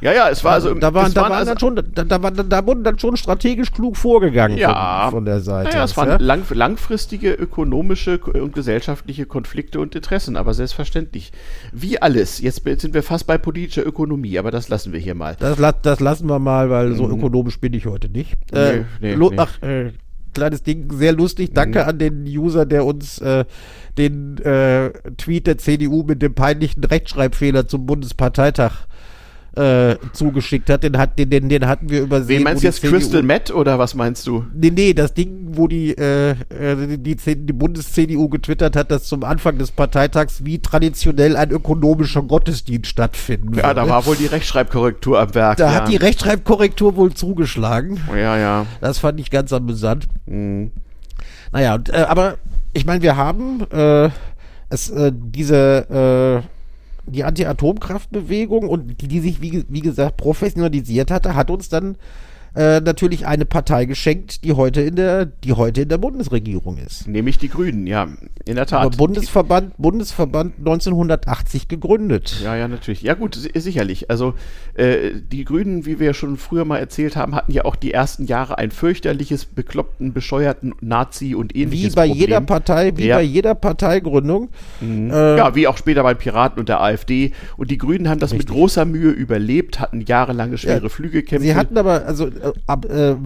[SPEAKER 2] Ja, ja, es war also.
[SPEAKER 1] Da, waren, da, waren also dann schon, da, da, war, da wurden dann schon strategisch klug vorgegangen
[SPEAKER 2] ja,
[SPEAKER 1] von, von der Seite.
[SPEAKER 2] Ja, es waren ja? lang, langfristige ökonomische und gesellschaftliche Konflikte und Interessen, aber selbstverständlich. Wie alles. Jetzt sind wir fast bei politischer Ökonomie, aber das lassen wir hier mal.
[SPEAKER 1] Das, das lassen wir mal, weil so mhm. ökonomisch bin ich heute nicht. Äh, nee, nee, nee. Ach, äh, kleines Ding, sehr lustig. Danke mhm. an den User, der uns äh, den äh, Tweet der CDU mit dem peinlichen Rechtschreibfehler zum Bundesparteitag äh, zugeschickt hat. Den, hat den, den, den hatten wir übersehen.
[SPEAKER 2] Wen meinst du jetzt CDU Crystal Met oder was meinst du?
[SPEAKER 1] Nee, nee, das Ding, wo die, äh, äh die, die Bundes-CDU getwittert hat, dass zum Anfang des Parteitags wie traditionell ein ökonomischer Gottesdienst stattfinden
[SPEAKER 2] Ja, würde. da war wohl die Rechtschreibkorrektur am Werk.
[SPEAKER 1] Da ja. hat die Rechtschreibkorrektur wohl zugeschlagen.
[SPEAKER 2] Ja, ja.
[SPEAKER 1] Das fand ich ganz amüsant. Mhm. Naja, und, äh, aber ich meine, wir haben äh, es, äh, diese äh, die Anti-Atomkraftbewegung und die, die sich, wie, wie gesagt, professionalisiert hatte, hat uns dann äh, natürlich eine Partei geschenkt, die heute in der, die heute in der Bundesregierung ist.
[SPEAKER 2] Nämlich die Grünen, ja, in der Tat. Aber
[SPEAKER 1] Bundesverband, Bundesverband 1980 gegründet.
[SPEAKER 2] Ja, ja, natürlich. Ja, gut, sicherlich. Also äh, die Grünen, wie wir schon früher mal erzählt haben, hatten ja auch die ersten Jahre ein fürchterliches, bekloppten, bescheuerten Nazi und ähnliches
[SPEAKER 1] Wie bei Problem. jeder Partei, wie ja. bei jeder Parteigründung.
[SPEAKER 2] Mhm. Äh, ja, wie auch später bei Piraten und der AfD. Und die Grünen haben das richtig. mit großer Mühe überlebt, hatten jahrelange schwere ja, Flügekämpfe.
[SPEAKER 1] Sie hatten aber, also ab, äh,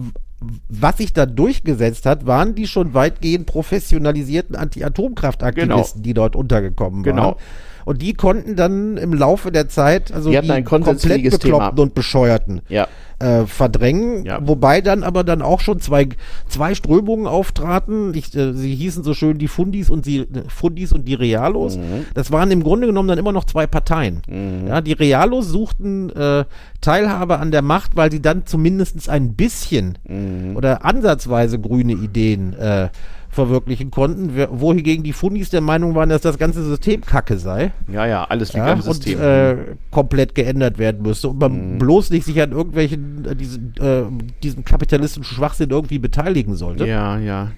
[SPEAKER 1] was sich da durchgesetzt hat, waren die schon weitgehend professionalisierten Anti-Atomkraftaktivisten, genau. die dort untergekommen waren. Genau. Und die konnten dann im Laufe der Zeit, also
[SPEAKER 2] die, die komplett bekloppten Thema.
[SPEAKER 1] und bescheuerten,
[SPEAKER 2] ja
[SPEAKER 1] äh, verdrängen, ja. wobei dann aber dann auch schon zwei, zwei Strömungen auftraten. Ich, äh, sie hießen so schön die Fundis und die Fundis und die Realos. Mhm. Das waren im Grunde genommen dann immer noch zwei Parteien. Mhm. Ja, die Realos suchten äh, Teilhabe an der Macht, weil sie dann zumindest ein bisschen mhm. oder ansatzweise grüne Ideen äh, verwirklichen konnten, wohingegen die Fundis der Meinung waren, dass das ganze System kacke sei.
[SPEAKER 2] Ja, ja, alles liegt ja, am
[SPEAKER 1] System. Und äh, komplett geändert werden müsste und man mhm. bloß nicht sich an irgendwelchen, äh, diesen, äh, diesem kapitalistischen Schwachsinn irgendwie beteiligen sollte.
[SPEAKER 2] Ja, ja.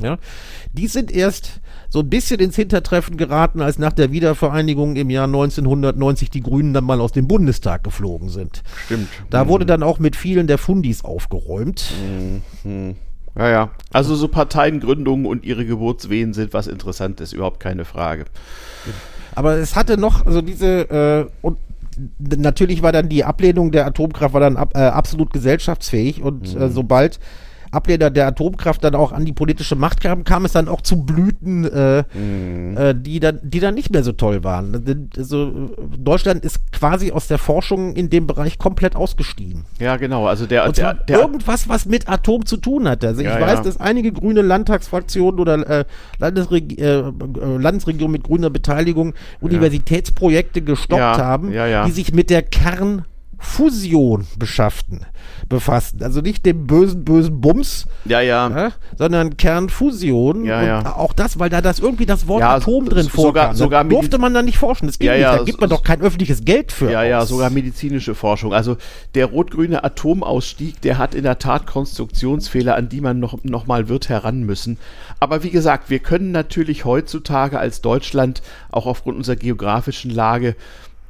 [SPEAKER 1] Ja, die sind erst so ein bisschen ins Hintertreffen geraten, als nach der Wiedervereinigung im Jahr 1990 die Grünen dann mal aus dem Bundestag geflogen sind.
[SPEAKER 2] Stimmt.
[SPEAKER 1] Da mhm. wurde dann auch mit vielen der Fundis aufgeräumt.
[SPEAKER 2] Mhm. Ja, ja. Also so Parteiengründungen und ihre Geburtswehen sind was Interessantes, überhaupt keine Frage.
[SPEAKER 1] Aber es hatte noch, also diese, äh, und natürlich war dann die Ablehnung der Atomkraft war dann ab, äh, absolut gesellschaftsfähig und äh, mhm. äh, sobald Ablehner der Atomkraft dann auch an die politische Macht kamen, kam es dann auch zu Blüten, äh, mhm. äh, die, dann, die dann nicht mehr so toll waren. Also, Deutschland ist quasi aus der Forschung in dem Bereich komplett ausgestiegen.
[SPEAKER 2] Ja, genau. Also der,
[SPEAKER 1] der, der irgendwas, was mit Atom zu tun hat. Also ja, ich weiß, ja. dass einige grüne Landtagsfraktionen oder äh, Landesreg äh, Landesregierungen mit grüner Beteiligung Universitätsprojekte gestoppt ja, haben, die sich mit der Kern Fusion beschafften, befassten. Also nicht dem bösen, bösen Bums,
[SPEAKER 2] ja, ja. ja
[SPEAKER 1] sondern Kernfusion.
[SPEAKER 2] Ja, ja.
[SPEAKER 1] auch das, weil da das irgendwie das Wort ja, Atom drin vorkam.
[SPEAKER 2] Sogar, sogar
[SPEAKER 1] da durfte man da nicht forschen. Das
[SPEAKER 2] geht ja, nicht.
[SPEAKER 1] Da gibt man doch kein öffentliches Geld für.
[SPEAKER 2] Ja, aus. ja, sogar medizinische Forschung. Also der rot-grüne Atomausstieg, der hat in der Tat Konstruktionsfehler, an die man noch, noch mal wird heran müssen. Aber wie gesagt, wir können natürlich heutzutage als Deutschland auch aufgrund unserer geografischen Lage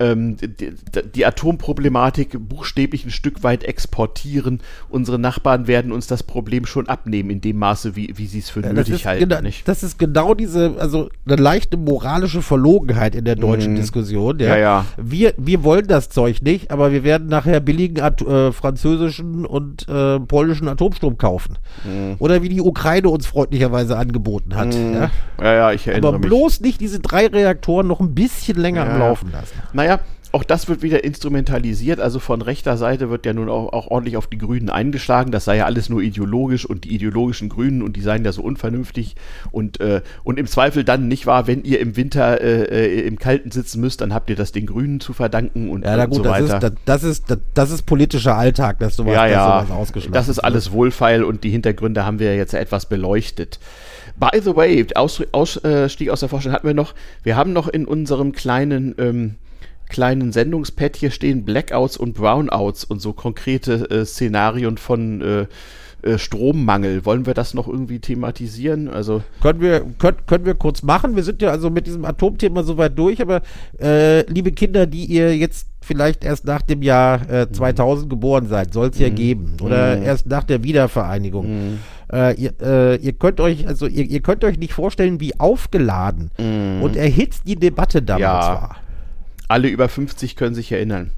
[SPEAKER 2] ähm, die, die, Atomproblematik buchstäblich ein Stück weit exportieren. Unsere Nachbarn werden uns das Problem schon abnehmen, in dem Maße, wie, wie sie es für ja, nötig halten.
[SPEAKER 1] Genau, das ist genau diese, also eine leichte moralische Verlogenheit in der deutschen mm. Diskussion.
[SPEAKER 2] Ja. ja, ja.
[SPEAKER 1] Wir, wir wollen das Zeug nicht, aber wir werden nachher billigen At äh, französischen und äh, polnischen Atomstrom kaufen. Mm. Oder wie die Ukraine uns freundlicherweise angeboten hat. Mm. Ja?
[SPEAKER 2] ja, ich erinnere
[SPEAKER 1] aber bloß mich. nicht diese drei Reaktoren noch ein bisschen länger am Laufen lassen.
[SPEAKER 2] Naja, naja, auch das wird wieder instrumentalisiert. Also von rechter Seite wird ja nun auch, auch, ordentlich auf die Grünen eingeschlagen. Das sei ja alles nur ideologisch und die ideologischen Grünen und die seien ja so unvernünftig und, äh, und im Zweifel dann nicht wahr, wenn ihr im Winter äh, äh, im Kalten sitzen müsst, dann habt ihr das den Grünen zu verdanken und,
[SPEAKER 1] ja, na
[SPEAKER 2] und
[SPEAKER 1] gut,
[SPEAKER 2] so
[SPEAKER 1] das
[SPEAKER 2] weiter.
[SPEAKER 1] Ist, das, das, ist, das, das ist politischer Alltag, dass sowas,
[SPEAKER 2] ja, ja,
[SPEAKER 1] dass sowas ausgeschlossen
[SPEAKER 2] das ist alles wohlfeil und die Hintergründe haben wir jetzt etwas beleuchtet. By the way, Ausstieg aus, äh, aus der Forschung hatten wir noch, wir haben noch in unserem kleinen ähm, kleinen Sendungspad hier stehen Blackouts und Brownouts und so konkrete äh, Szenarien von äh, äh, Strommangel. Wollen wir das noch irgendwie thematisieren? Also
[SPEAKER 1] können wir können, können wir kurz machen. Wir sind ja also mit diesem Atomthema soweit durch, aber äh, liebe Kinder, die ihr jetzt vielleicht erst nach dem Jahr äh, 2000 mhm. geboren seid, soll es ja mhm. geben oder mhm. erst nach der Wiedervereinigung. Mhm. Äh, ihr, äh, ihr, könnt euch also ihr, ihr, könnt euch nicht vorstellen, wie aufgeladen mhm. und erhitzt die Debatte damals ja. war.
[SPEAKER 2] Alle über 50 können sich erinnern.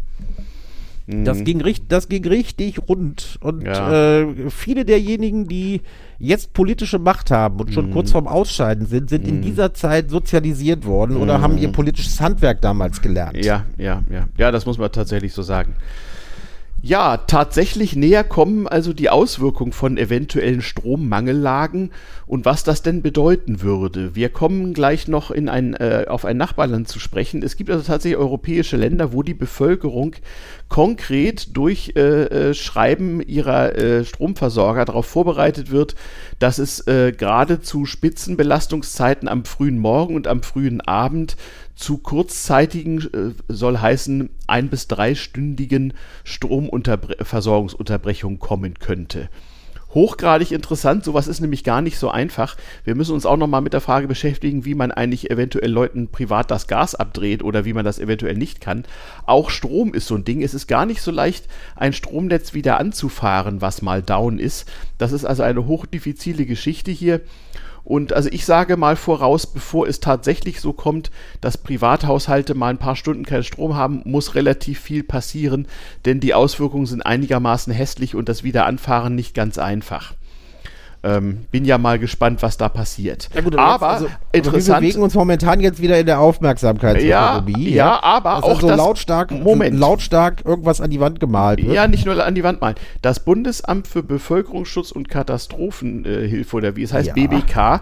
[SPEAKER 1] Das mhm. ging, das ging richtig rund. Und ja. äh, viele derjenigen, die jetzt politische Macht haben und schon mm. kurz vorm Ausscheiden sind, sind mm. in mhm. dieser Zeit sozialisiert worden mm. oder haben ihr politisches Handwerk damals gelernt.
[SPEAKER 2] Ja, ja, ja. Ja, das muss man tatsächlich so sagen. Ja, tatsächlich näher kommen also die Auswirkungen von eventuellen Strommangellagen und was das denn bedeuten würde. Wir kommen gleich noch in ein, äh, auf ein Nachbarland zu sprechen. Es gibt also tatsächlich europäische Länder, wo die Bevölkerung konkret durch äh, äh, Schreiben ihrer äh, Stromversorger darauf vorbereitet wird, dass es äh, gerade zu Spitzenbelastungszeiten am frühen Morgen und am frühen Abend zu kurzzeitigen, äh, soll heißen, ein- bis dreistündigen Stromversorgungsunterbrechungen kommen könnte. Hochgradig interessant, sowas ist nämlich gar nicht so einfach. Wir müssen uns auch nochmal mit der Frage beschäftigen, wie man eigentlich eventuell Leuten privat das Gas abdreht oder wie man das eventuell nicht kann. Auch Strom ist so ein Ding. Es ist gar nicht so leicht, ein Stromnetz wieder anzufahren, was mal down ist. Das ist also eine hochdifizile Geschichte hier. Und also ich sage mal voraus, bevor es tatsächlich so kommt, dass Privathaushalte mal ein paar Stunden keinen Strom haben, muss relativ viel passieren, denn die Auswirkungen sind einigermaßen hässlich und das Wiederanfahren nicht ganz einfach. Ähm, bin ja mal gespannt, was da passiert.
[SPEAKER 1] Ja gut, aber also, interessant. wir bewegen uns momentan jetzt wieder in der Aufmerksamkeitsökonomie.
[SPEAKER 2] Ja, ja, aber
[SPEAKER 1] das
[SPEAKER 2] auch
[SPEAKER 1] so das lautstark, Moment. lautstark irgendwas an die Wand gemalt
[SPEAKER 2] wird. Ja, nicht nur an die Wand malen. Das Bundesamt für Bevölkerungsschutz und Katastrophenhilfe oder wie es heißt, ja. BBK,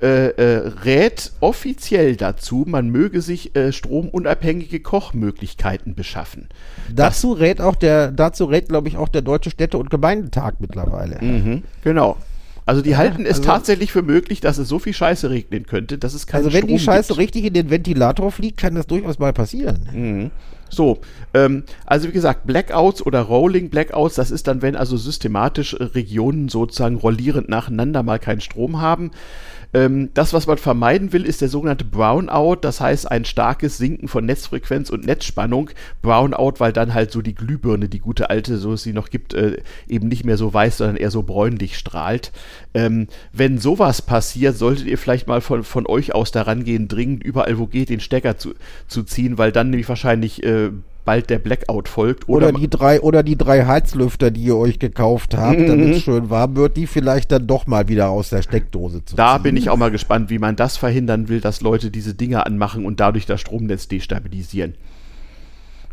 [SPEAKER 2] äh, äh, rät offiziell dazu, man möge sich äh, stromunabhängige Kochmöglichkeiten beschaffen.
[SPEAKER 1] Dazu das, rät auch der, dazu rät, glaube ich, auch der Deutsche Städte- und Gemeindetag mittlerweile.
[SPEAKER 2] Mhm, genau. Also die halten es also, tatsächlich für möglich, dass es so viel Scheiße regnen könnte, dass es keinen
[SPEAKER 1] Also wenn
[SPEAKER 2] Strom
[SPEAKER 1] die Scheiße
[SPEAKER 2] gibt.
[SPEAKER 1] richtig in den Ventilator fliegt, kann das durchaus mal passieren.
[SPEAKER 2] Mhm. So, ähm, also wie gesagt, Blackouts oder Rolling Blackouts, das ist dann, wenn also systematisch Regionen sozusagen rollierend nacheinander mal keinen Strom haben. Ähm, das, was man vermeiden will, ist der sogenannte Brownout, das heißt ein starkes Sinken von Netzfrequenz und Netzspannung. Brownout, weil dann halt so die Glühbirne, die gute alte, so es sie noch gibt, äh, eben nicht mehr so weiß, sondern eher so bräunlich strahlt. Ähm, wenn sowas passiert, solltet ihr vielleicht mal von, von euch aus daran gehen, dringend überall, wo geht, den Stecker zu, zu ziehen, weil dann nämlich wahrscheinlich äh, bald der Blackout folgt.
[SPEAKER 1] Oder, oder, die drei, oder die drei Heizlüfter, die ihr euch gekauft habt, mhm. damit es schön warm wird, die vielleicht dann doch mal wieder aus der Steckdose zu
[SPEAKER 2] Da ziehen. bin ich auch mal gespannt, wie man das verhindern will, dass Leute diese Dinger anmachen und dadurch das Stromnetz destabilisieren.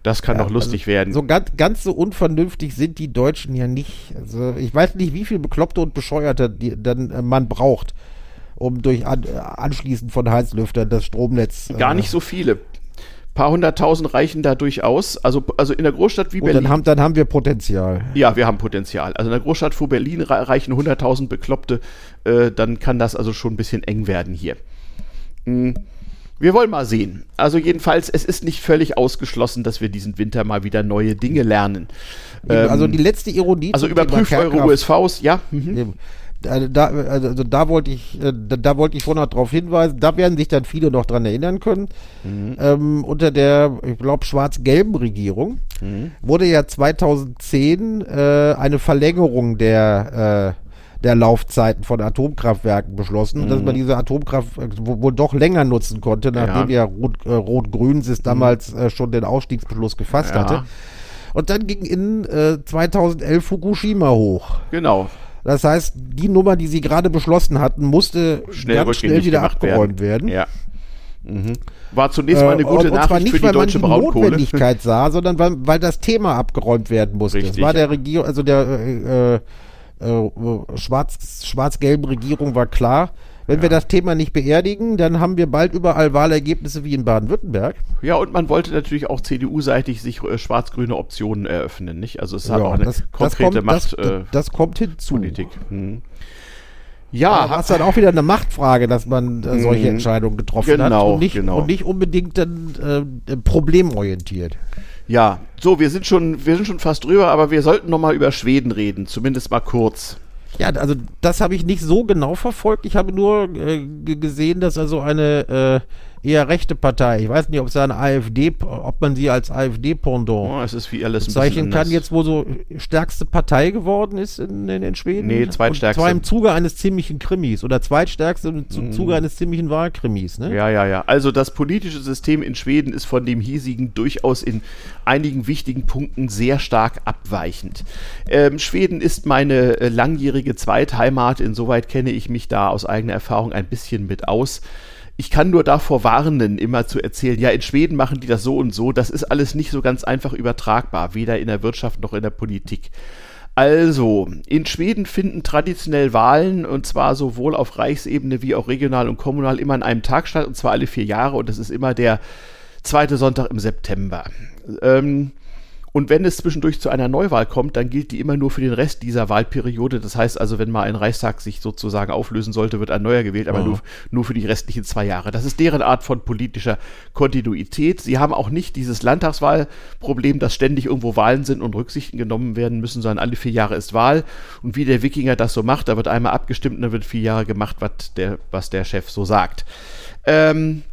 [SPEAKER 2] Das kann ja, doch lustig
[SPEAKER 1] also
[SPEAKER 2] werden.
[SPEAKER 1] So ganz, ganz so unvernünftig sind die Deutschen ja nicht. Also ich weiß nicht, wie viel Bekloppte und Bescheuerte die, dann äh, man braucht, um durch an, äh, Anschließen von Heizlüftern das Stromnetz.
[SPEAKER 2] Gar äh, nicht so viele paar hunderttausend reichen da durchaus. Also, also in der Großstadt wie
[SPEAKER 1] Und
[SPEAKER 2] Berlin.
[SPEAKER 1] Dann haben, dann haben wir Potenzial.
[SPEAKER 2] Ja, wir haben Potenzial. Also in der Großstadt vor Berlin reichen hunderttausend Bekloppte. Äh, dann kann das also schon ein bisschen eng werden hier. Mhm. Wir wollen mal sehen. Also jedenfalls, es ist nicht völlig ausgeschlossen, dass wir diesen Winter mal wieder neue Dinge lernen.
[SPEAKER 1] Also ähm, die letzte Ironie.
[SPEAKER 2] Also überprüft eure USVs, ja. Mhm.
[SPEAKER 1] Also da, also da wollte ich, äh, da, da wollte ich vorhin noch darauf hinweisen, da werden sich dann viele noch dran erinnern können. Mhm. Ähm, unter der, ich glaube, schwarz-gelben Regierung mhm. wurde ja 2010 äh, eine Verlängerung der, äh, der Laufzeiten von Atomkraftwerken beschlossen, mhm. dass man diese Atomkraftwerke wohl doch länger nutzen konnte, nachdem ja, ja Rot, äh, Rot-Grün sich damals äh, schon den Ausstiegsbeschluss gefasst ja. hatte. Und dann ging in äh, 2011 Fukushima hoch.
[SPEAKER 2] Genau.
[SPEAKER 1] Das heißt, die Nummer, die sie gerade beschlossen hatten, musste
[SPEAKER 2] schnell
[SPEAKER 1] ganz schnell wieder abgeräumt
[SPEAKER 2] werden.
[SPEAKER 1] werden.
[SPEAKER 2] Ja. Mhm. War zunächst mal eine
[SPEAKER 1] Äh,
[SPEAKER 2] gute
[SPEAKER 1] und, und zwar
[SPEAKER 2] Nachricht
[SPEAKER 1] nicht,
[SPEAKER 2] für die
[SPEAKER 1] weil man
[SPEAKER 2] deutsche
[SPEAKER 1] die
[SPEAKER 2] Braunkohle.
[SPEAKER 1] Notwendigkeit sah, sondern weil, weil das Thema abgeräumt werden musste.
[SPEAKER 2] Richtig.
[SPEAKER 1] Es war der Regierung, also der äh, äh, schwarz, schwarz-gelben Regierung war klar, wenn wir das Thema nicht beerdigen, dann haben wir bald überall Wahlergebnisse wie in Baden-Württemberg.
[SPEAKER 2] Ja, und man wollte natürlich auch CDU-seitig sich äh, schwarz-grüne Optionen eröffnen, nicht? Also es hat auch eine
[SPEAKER 1] das,
[SPEAKER 2] konkrete
[SPEAKER 1] das kommt,
[SPEAKER 2] Macht.
[SPEAKER 1] das,
[SPEAKER 2] äh,
[SPEAKER 1] das kommt hinzu.
[SPEAKER 2] Politik. Mhm.
[SPEAKER 1] Ja,
[SPEAKER 2] Ja,
[SPEAKER 1] ist dann auch wieder eine Machtfrage, dass man äh, solche
[SPEAKER 2] Mhm.
[SPEAKER 1] Entscheidungen getroffen hat
[SPEAKER 2] Genau,
[SPEAKER 1] und nicht,
[SPEAKER 2] genau.
[SPEAKER 1] und nicht unbedingt dann äh, problemorientiert.
[SPEAKER 2] ja, so, wir sind schon, wir sind schon fast drüber, aber wir sollten noch mal über Schweden reden, zumindest mal kurz.
[SPEAKER 1] Ja, also das habe ich nicht so genau verfolgt. Ich habe nur äh, gesehen, dass also eine äh, eher rechte Partei, ich weiß nicht, ob es eine AfD, ob man sie als AfD-Pendant
[SPEAKER 2] Oh, es ist wie alles ein
[SPEAKER 1] bezeichnen kann, jetzt wo so stärkste Partei geworden ist in, in, in Schweden.
[SPEAKER 2] Nee, zweitstärkste.
[SPEAKER 1] Und zwar im Zuge eines ziemlichen Krimis oder zweitstärkste im
[SPEAKER 2] Mhm.
[SPEAKER 1] Zu- Zuge eines ziemlichen Wahlkrimis. Ne?
[SPEAKER 2] Ja, ja, ja. Also das politische System in Schweden ist von dem hiesigen durchaus in einigen wichtigen Punkten sehr stark abweichend. Ähm, Schweden ist meine äh, langjährige Zweitheimat. Insoweit kenne ich mich da aus eigener Erfahrung ein bisschen mit aus. Ich kann nur davor warnen, immer zu erzählen, ja, in Schweden machen die das so und so. Das ist alles nicht so ganz einfach übertragbar, weder in der Wirtschaft noch in der Politik. Also, in Schweden finden traditionell Wahlen, und zwar sowohl auf Reichsebene wie auch regional und kommunal, immer an einem Tag statt, und zwar alle vier Jahre, und das ist immer der zweite Sonntag im September. Ähm, und wenn es zwischendurch zu einer Neuwahl kommt, dann gilt die immer nur für den Rest dieser Wahlperiode. Das heißt also, wenn mal ein Reichstag sich sozusagen auflösen sollte, wird ein neuer gewählt, aber
[SPEAKER 1] Mhm.
[SPEAKER 2] nur, nur für die restlichen zwei Jahre. Das ist deren Art von politischer Kontinuität. Sie haben auch nicht dieses Landtagswahlproblem, dass ständig irgendwo Wahlen sind und Rücksichten genommen werden müssen, sondern alle vier Jahre ist Wahl. Und wie der Wikinger das so macht, da wird einmal abgestimmt und dann wird vier Jahre gemacht, was der, was der Chef so sagt. Ähm,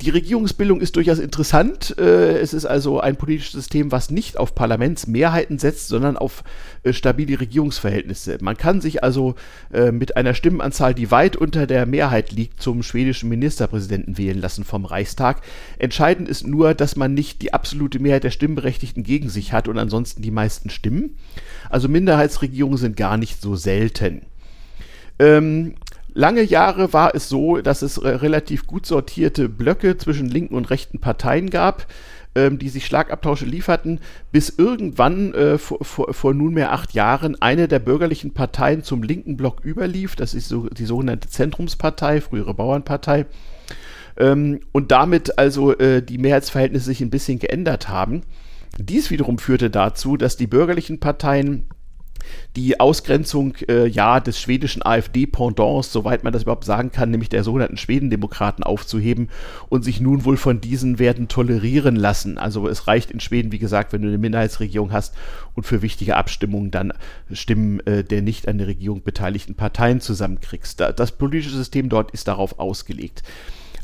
[SPEAKER 2] die Regierungsbildung ist durchaus interessant. Äh, Es ist also ein politisches System, was nicht auf Parlamentsmehrheiten setzt, sondern auf äh, stabile Regierungsverhältnisse. Man kann sich also äh, mit einer Stimmenanzahl, die weit unter der Mehrheit liegt, zum schwedischen Ministerpräsidenten wählen lassen vom Reichstag. Entscheidend ist nur, dass man nicht die absolute Mehrheit der Stimmberechtigten gegen sich hat und ansonsten die meisten Stimmen. Also Minderheitsregierungen sind gar nicht so selten. Ähm, lange Jahre war es so, dass es relativ gut sortierte Blöcke zwischen linken und rechten Parteien gab, ähm, die sich Schlagabtausche lieferten, bis irgendwann äh, vor, vor, vor nunmehr acht Jahren eine der bürgerlichen Parteien zum linken Block überlief. Das ist so, die sogenannte Zentrumspartei, frühere Bauernpartei. Ähm, und damit also äh, die Mehrheitsverhältnisse sich ein bisschen geändert haben. Dies wiederum führte dazu, dass die bürgerlichen Parteien die Ausgrenzung äh, ja des schwedischen AfD-Pendants, soweit man das überhaupt sagen kann, nämlich der sogenannten Schwedendemokraten aufzuheben und sich nun wohl von diesen werden tolerieren lassen. Also es reicht in Schweden, wie gesagt, wenn du eine Minderheitsregierung hast und für wichtige Abstimmungen dann Stimmen äh, der nicht an der Regierung beteiligten Parteien zusammenkriegst. Da, das politische System dort ist darauf ausgelegt.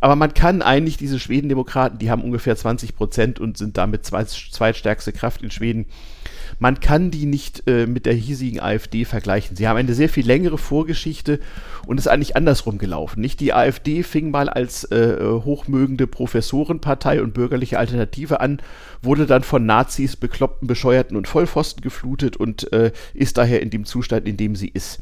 [SPEAKER 2] Aber man kann eigentlich diese Schwedendemokraten, die haben ungefähr 20 Prozent und sind damit zweit, zweitstärkste Kraft in Schweden, man kann die nicht äh, mit der hiesigen AfD vergleichen. Sie haben eine sehr viel längere Vorgeschichte und ist eigentlich andersrum gelaufen. Nicht die AfD fing mal als äh, hochmögende Professorenpartei und bürgerliche Alternative an, wurde dann von Nazis, Bekloppten, Bescheuerten und Vollpfosten geflutet und äh, ist daher in dem Zustand, in dem sie ist.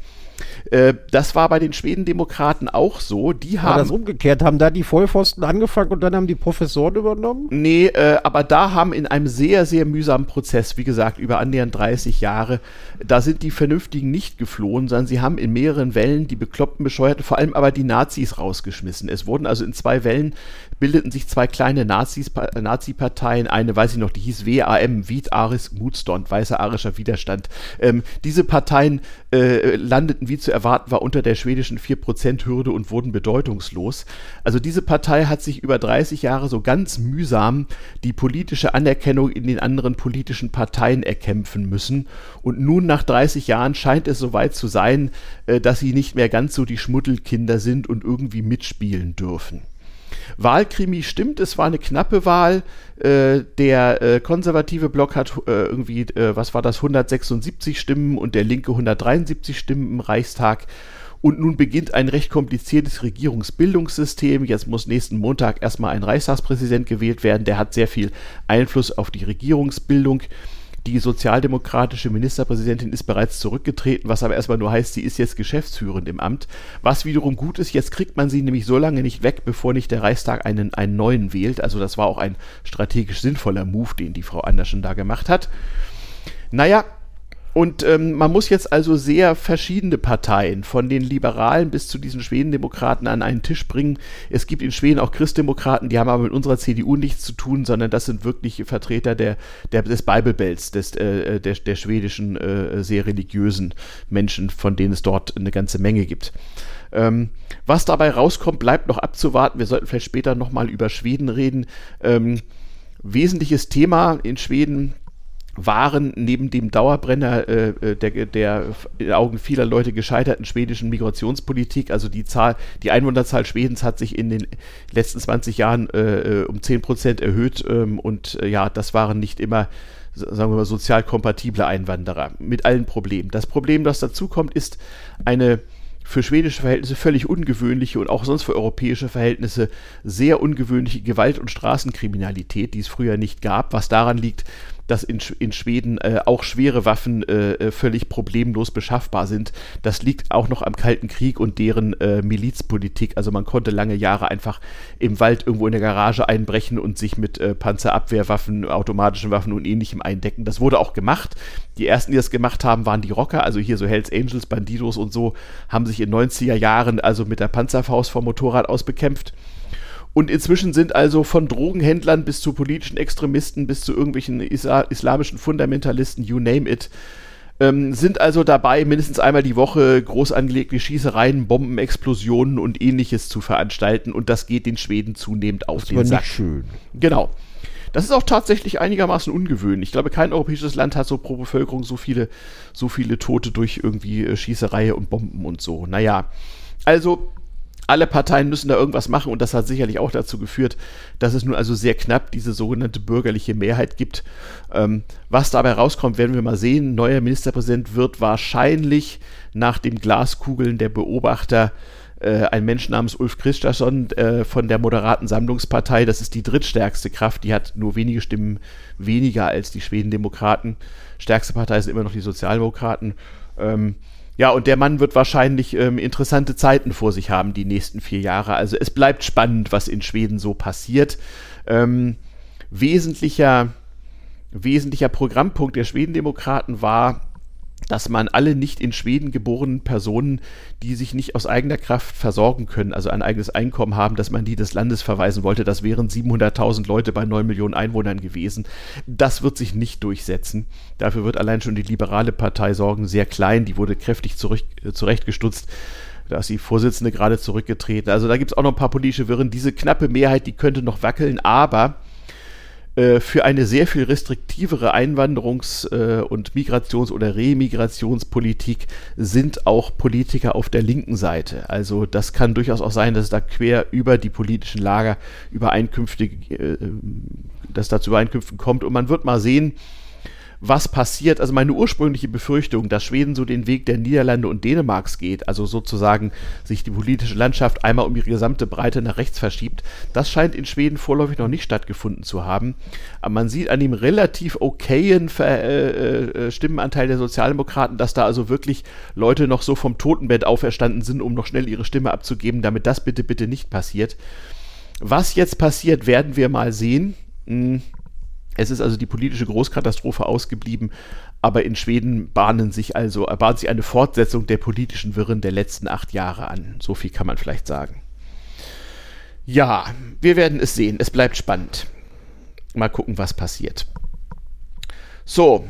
[SPEAKER 2] Äh, das war bei den Schwedendemokraten auch so. Die
[SPEAKER 1] War das
[SPEAKER 2] haben.
[SPEAKER 1] umgekehrt? Haben da die Vollpfosten angefangen und dann haben die Professoren übernommen?
[SPEAKER 2] Nee, äh, aber da haben in einem sehr, sehr mühsamen Prozess, wie gesagt, über annähernd 30 Jahre, da sind die Vernünftigen nicht geflohen, sondern sie haben in mehreren Wellen die bekloppten Bescheuerten, vor allem aber die Nazis rausgeschmissen. Es wurden also in zwei Wellen, bildeten sich zwei kleine Pa- Nazi-Parteien, eine, weiß ich noch, die hieß WAM, Viet Aris Mutstond, Weißer Arischer Widerstand. Ähm, diese Parteien äh, landeten, wie zu erwarten war, unter der schwedischen 4%-Hürde und wurden bedeutungslos. Also diese Partei hat sich über 30 Jahre so ganz mühsam die politische Anerkennung in den anderen politischen Parteien erkämpfen müssen. Und nun nach 30 Jahren scheint es soweit zu sein, äh, dass sie nicht mehr ganz so die Schmuddelkinder sind und irgendwie mitspielen dürfen. Wahlkrimi stimmt, es war eine knappe Wahl. Äh, der äh, konservative Block hat äh, irgendwie, was war das, 176 Stimmen und der linke 173 Stimmen im Reichstag. Und nun beginnt ein recht kompliziertes Regierungsbildungssystem. Jetzt muss nächsten Montag erstmal ein Reichstagspräsident gewählt werden. Der hat sehr viel Einfluss auf die Regierungsbildung. Die sozialdemokratische Ministerpräsidentin ist bereits zurückgetreten, was aber erstmal nur heißt, sie ist jetzt geschäftsführend im Amt. Was wiederum gut ist, jetzt kriegt man sie nämlich so lange nicht weg, bevor nicht der Reichstag einen, einen neuen wählt. Also das war auch ein strategisch sinnvoller Move, den die Frau Anderschen da gemacht hat. Naja, und ähm, man muss jetzt also sehr verschiedene Parteien, von den Liberalen bis zu diesen Schwedendemokraten, an einen Tisch bringen. Es gibt in Schweden auch Christdemokraten, die haben aber mit unserer CDU nichts zu tun, sondern das sind wirklich Vertreter der, der, des Bible-Belts, des, äh, der, der schwedischen äh, sehr religiösen Menschen, von denen es dort eine ganze Menge gibt. Ähm, was dabei rauskommt, bleibt noch abzuwarten. Wir sollten vielleicht später nochmal über Schweden reden. Ähm, wesentliches Thema in Schweden waren neben dem Dauerbrenner äh, äh, der, der in Augen vieler Leute gescheiterten schwedischen Migrationspolitik, also die Zahl, die Einwohnerzahl Schwedens hat sich in den letzten 20 Jahren äh, äh um 10 Prozent erhöht ähm, und äh, ja, das waren nicht immer sagen wir mal, sozial kompatible Einwanderer mit allen Problemen. Das Problem, das dazu kommt, ist eine für schwedische Verhältnisse völlig ungewöhnliche und auch sonst für europäische Verhältnisse sehr ungewöhnliche Gewalt- und Straßenkriminalität, die es früher nicht gab, was daran liegt, dass in, in Schweden äh, auch schwere Waffen äh, äh, völlig problemlos beschaffbar sind. Das liegt auch noch am Kalten Krieg und deren äh, Milizpolitik. Also man konnte lange Jahre einfach im Wald irgendwo in der Garage einbrechen und sich mit äh, Panzerabwehrwaffen, automatischen Waffen und ähnlichem eindecken. Das wurde auch gemacht. Die ersten, die das gemacht haben, waren die Rocker, also hier so Hells Angels, Bandidos und so, haben sich in 90er Jahren also mit der Panzerfaust vom Motorrad aus bekämpft. Und inzwischen sind also von Drogenhändlern bis zu politischen Extremisten bis zu irgendwelchen Isla islamischen Fundamentalisten, you name it, ähm, sind also dabei, mindestens einmal die Woche groß angelegte Schießereien, Bombenexplosionen und ähnliches zu veranstalten. Und das geht den Schweden zunehmend auf das den Sack. Nicht schön. Genau. Das ist auch tatsächlich einigermaßen ungewöhnlich. Ich glaube, kein europäisches Land hat so pro Bevölkerung so viele, so viele Tote durch irgendwie äh, Schießerei und Bomben und so. Naja, also alle Parteien müssen da irgendwas machen und das hat sicherlich auch dazu geführt, dass es nun also sehr knapp diese sogenannte bürgerliche Mehrheit gibt. Ähm, was dabei rauskommt, werden wir mal sehen. Neuer Ministerpräsident wird wahrscheinlich nach dem Glaskugeln der Beobachter äh, ein Mensch namens Ulf Christensen äh, von der moderaten Sammlungspartei. Das ist die drittstärkste Kraft. Die hat nur wenige Stimmen weniger als die Schwedendemokraten. Stärkste Partei sind immer noch die Sozialdemokraten. Ähm, ja, und der Mann wird wahrscheinlich ähm, interessante Zeiten vor sich haben, die nächsten vier Jahre. Also es bleibt spannend, was in Schweden so passiert. Ähm, wesentlicher, wesentlicher Programmpunkt der Schwedendemokraten war dass man alle nicht in Schweden geborenen Personen, die sich nicht aus eigener Kraft versorgen können, also ein eigenes Einkommen haben, dass man die des Landes verweisen wollte. Das wären 700.000 Leute bei 9 Millionen Einwohnern gewesen. Das wird sich nicht durchsetzen. Dafür wird allein schon die liberale Partei Sorgen sehr klein. Die wurde kräftig zurück, äh, zurechtgestutzt. Da ist die Vorsitzende gerade zurückgetreten. Also da gibt es auch noch ein paar politische Wirren. Diese knappe Mehrheit, die könnte noch wackeln, aber für eine sehr viel restriktivere Einwanderungs- äh, und Migrations- oder Remigrationspolitik sind auch Politiker auf der linken Seite. Also das kann durchaus auch sein, dass da quer über die politischen Lager Übereinkünfte, äh, dass da zu Übereinkünften kommt. Und man wird mal sehen, was passiert. Also meine ursprüngliche Befürchtung, dass Schweden so den Weg der Niederlande und Dänemarks geht, also sozusagen sich die politische Landschaft einmal um ihre gesamte Breite nach rechts verschiebt, das scheint in Schweden vorläufig noch nicht stattgefunden zu haben. Aber man sieht an dem relativ okayen Ver äh, äh, Stimmenanteil der Sozialdemokraten, dass da also wirklich Leute noch so vom Totenbett auferstanden sind, um noch schnell ihre Stimme abzugeben, damit das bitte, bitte nicht passiert. Was jetzt passiert, werden wir mal sehen. Hm es ist also die politische Großkatastrophe ausgeblieben, aber in Schweden bahnen sich also bahnt sich eine Fortsetzung der politischen Wirren der letzten acht Jahre an. So viel kann man vielleicht sagen. Ja, wir werden es sehen. Es bleibt spannend. Mal gucken, was passiert. So,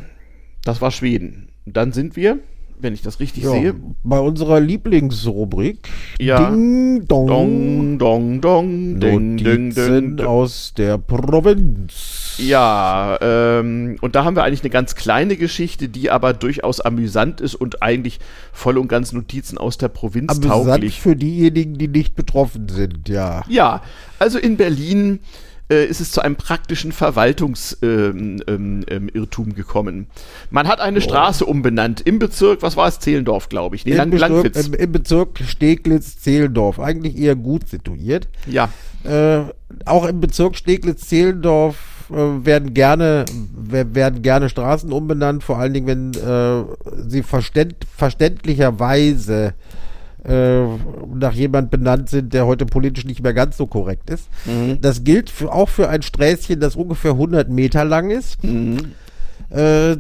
[SPEAKER 2] das war Schweden. Dann sind wir wenn ich das richtig ja, sehe.
[SPEAKER 1] Bei unserer Lieblingsrubrik.
[SPEAKER 2] Ja.
[SPEAKER 1] Ding, dong.
[SPEAKER 2] Dong, dong, dong.
[SPEAKER 1] Ding, ding, ding, aus der Provinz.
[SPEAKER 2] Ja, ähm, und da haben wir eigentlich eine ganz kleine Geschichte, die aber durchaus amüsant ist und eigentlich voll und ganz Notizen aus der Provinz amüsant tauglich.
[SPEAKER 1] für diejenigen, die nicht betroffen sind, ja.
[SPEAKER 2] Ja, also in Berlin äh, ist es zu einem praktischen Verwaltungsirrtum ähm, ähm, gekommen. Man hat eine oh. Straße umbenannt im Bezirk, was war es, Zehlendorf, glaube ich.
[SPEAKER 1] Nee, Im, Bezirk, im, Im, Bezirk Steglitz-Zehlendorf, eigentlich eher gut situiert.
[SPEAKER 2] Ja.
[SPEAKER 1] Äh, auch im Bezirk Steglitz-Zehlendorf werden gerne wer- werden gerne Straßen umbenannt, vor allen Dingen, wenn äh, sie verständ, verständlicherweise äh, nach jemand benannt sind, der heute politisch nicht mehr ganz so korrekt ist. Das gilt für, auch für ein Sträßchen, das ungefähr 100 Meter lang ist. Äh,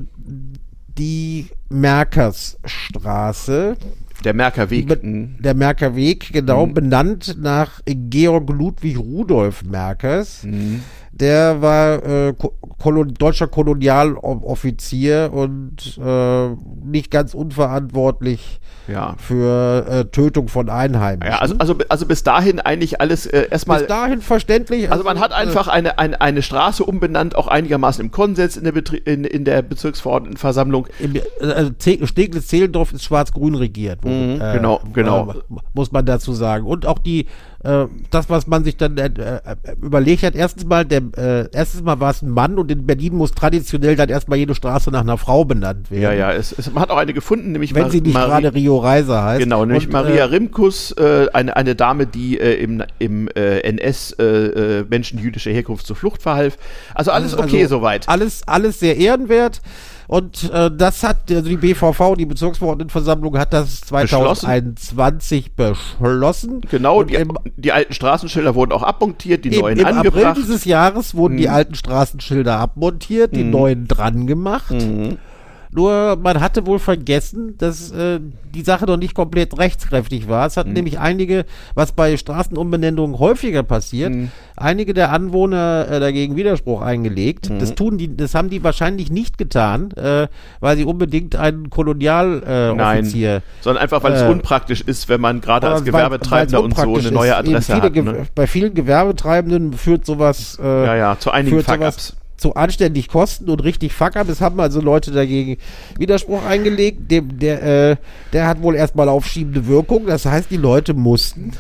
[SPEAKER 1] die Merkersstraße,
[SPEAKER 2] Der Merkerweg.
[SPEAKER 1] Be-
[SPEAKER 2] Mhm.
[SPEAKER 1] der Merkerweg, genau, benannt nach Georg Ludwig Rudolf Merkers.
[SPEAKER 2] Mhm.
[SPEAKER 1] Der war äh, Ko Kolon deutscher Kolonialoffizier und äh, nicht ganz unverantwortlich
[SPEAKER 2] Ja.
[SPEAKER 1] für äh, Tötung von Einheimischen.
[SPEAKER 2] Ja, also, also, also bis dahin eigentlich alles äh, erstmal.
[SPEAKER 1] Bis dahin verständlich.
[SPEAKER 2] Also man hat
[SPEAKER 1] äh,
[SPEAKER 2] einfach eine, eine, eine Straße umbenannt, auch einigermaßen im Konsens in der, Betri in, in der Bezirksverordnetenversammlung.
[SPEAKER 1] Im, also Ze- Steglitz-Zehlendorf ist schwarz-grün regiert.
[SPEAKER 2] Mhm, genau, genau.
[SPEAKER 1] Äh, muss man dazu sagen. Und auch die, äh, das, was man sich dann äh, äh, überlegt hat, erstens mal, der, äh, erstens mal war es ein Mann und in Berlin muss traditionell dann erstmal jede Straße nach einer Frau benannt werden.
[SPEAKER 2] Ja, ja, es, es, man hat auch eine gefunden, nämlich
[SPEAKER 1] Wenn
[SPEAKER 2] Mar-
[SPEAKER 1] sie nicht
[SPEAKER 2] Marie-
[SPEAKER 1] gerade Rio Reiser heißt.
[SPEAKER 2] Genau, nämlich
[SPEAKER 1] Und,
[SPEAKER 2] Maria
[SPEAKER 1] äh,
[SPEAKER 2] Rimkus, eine, eine Dame, die im, im NS Menschen jüdischer Herkunft zur Flucht verhalf. Also alles
[SPEAKER 1] also
[SPEAKER 2] okay soweit.
[SPEAKER 1] Alles, alles sehr ehrenwert. Und äh, das hat, also die BVV, die Bezirksverordnetenversammlung, hat das 2021 beschlossen.
[SPEAKER 2] Genau,
[SPEAKER 1] Und
[SPEAKER 2] die,
[SPEAKER 1] im,
[SPEAKER 2] die alten Straßenschilder wurden auch abmontiert, die
[SPEAKER 1] Im,
[SPEAKER 2] neuen
[SPEAKER 1] Im April
[SPEAKER 2] angebracht.
[SPEAKER 1] dieses Jahres wurden die
[SPEAKER 2] Mhm.
[SPEAKER 1] alten Straßenschilder abmontiert, die neuen dran gemacht.
[SPEAKER 2] Mhm.
[SPEAKER 1] Nur man hatte wohl vergessen, dass äh, die Sache noch nicht komplett rechtskräftig war. Es
[SPEAKER 2] Mhm.
[SPEAKER 1] hatten nämlich einige, was bei Straßenumbenennungen häufiger passiert,
[SPEAKER 2] Mhm.
[SPEAKER 1] einige der Anwohner äh, dagegen Widerspruch eingelegt.
[SPEAKER 2] Mhm.
[SPEAKER 1] Das tun die, das haben die wahrscheinlich nicht getan, äh, weil sie unbedingt einen Kolonialoffizier äh,
[SPEAKER 2] Nein, sondern einfach, weil es
[SPEAKER 1] Äh,
[SPEAKER 2] unpraktisch ist, wenn man gerade als Gewerbetreibender und so eine neue Adresse
[SPEAKER 1] viele
[SPEAKER 2] hat. Ne?
[SPEAKER 1] Bei vielen Gewerbetreibenden führt sowas äh,
[SPEAKER 2] Ja, ja, zu einigen Fuck-Ups.
[SPEAKER 1] Zu anständig Kosten und richtig Fuck-up. Es haben also Leute dagegen Widerspruch eingelegt. Dem, der, äh, der hat wohl erstmal aufschiebende Wirkung. Das heißt, die Leute mussten,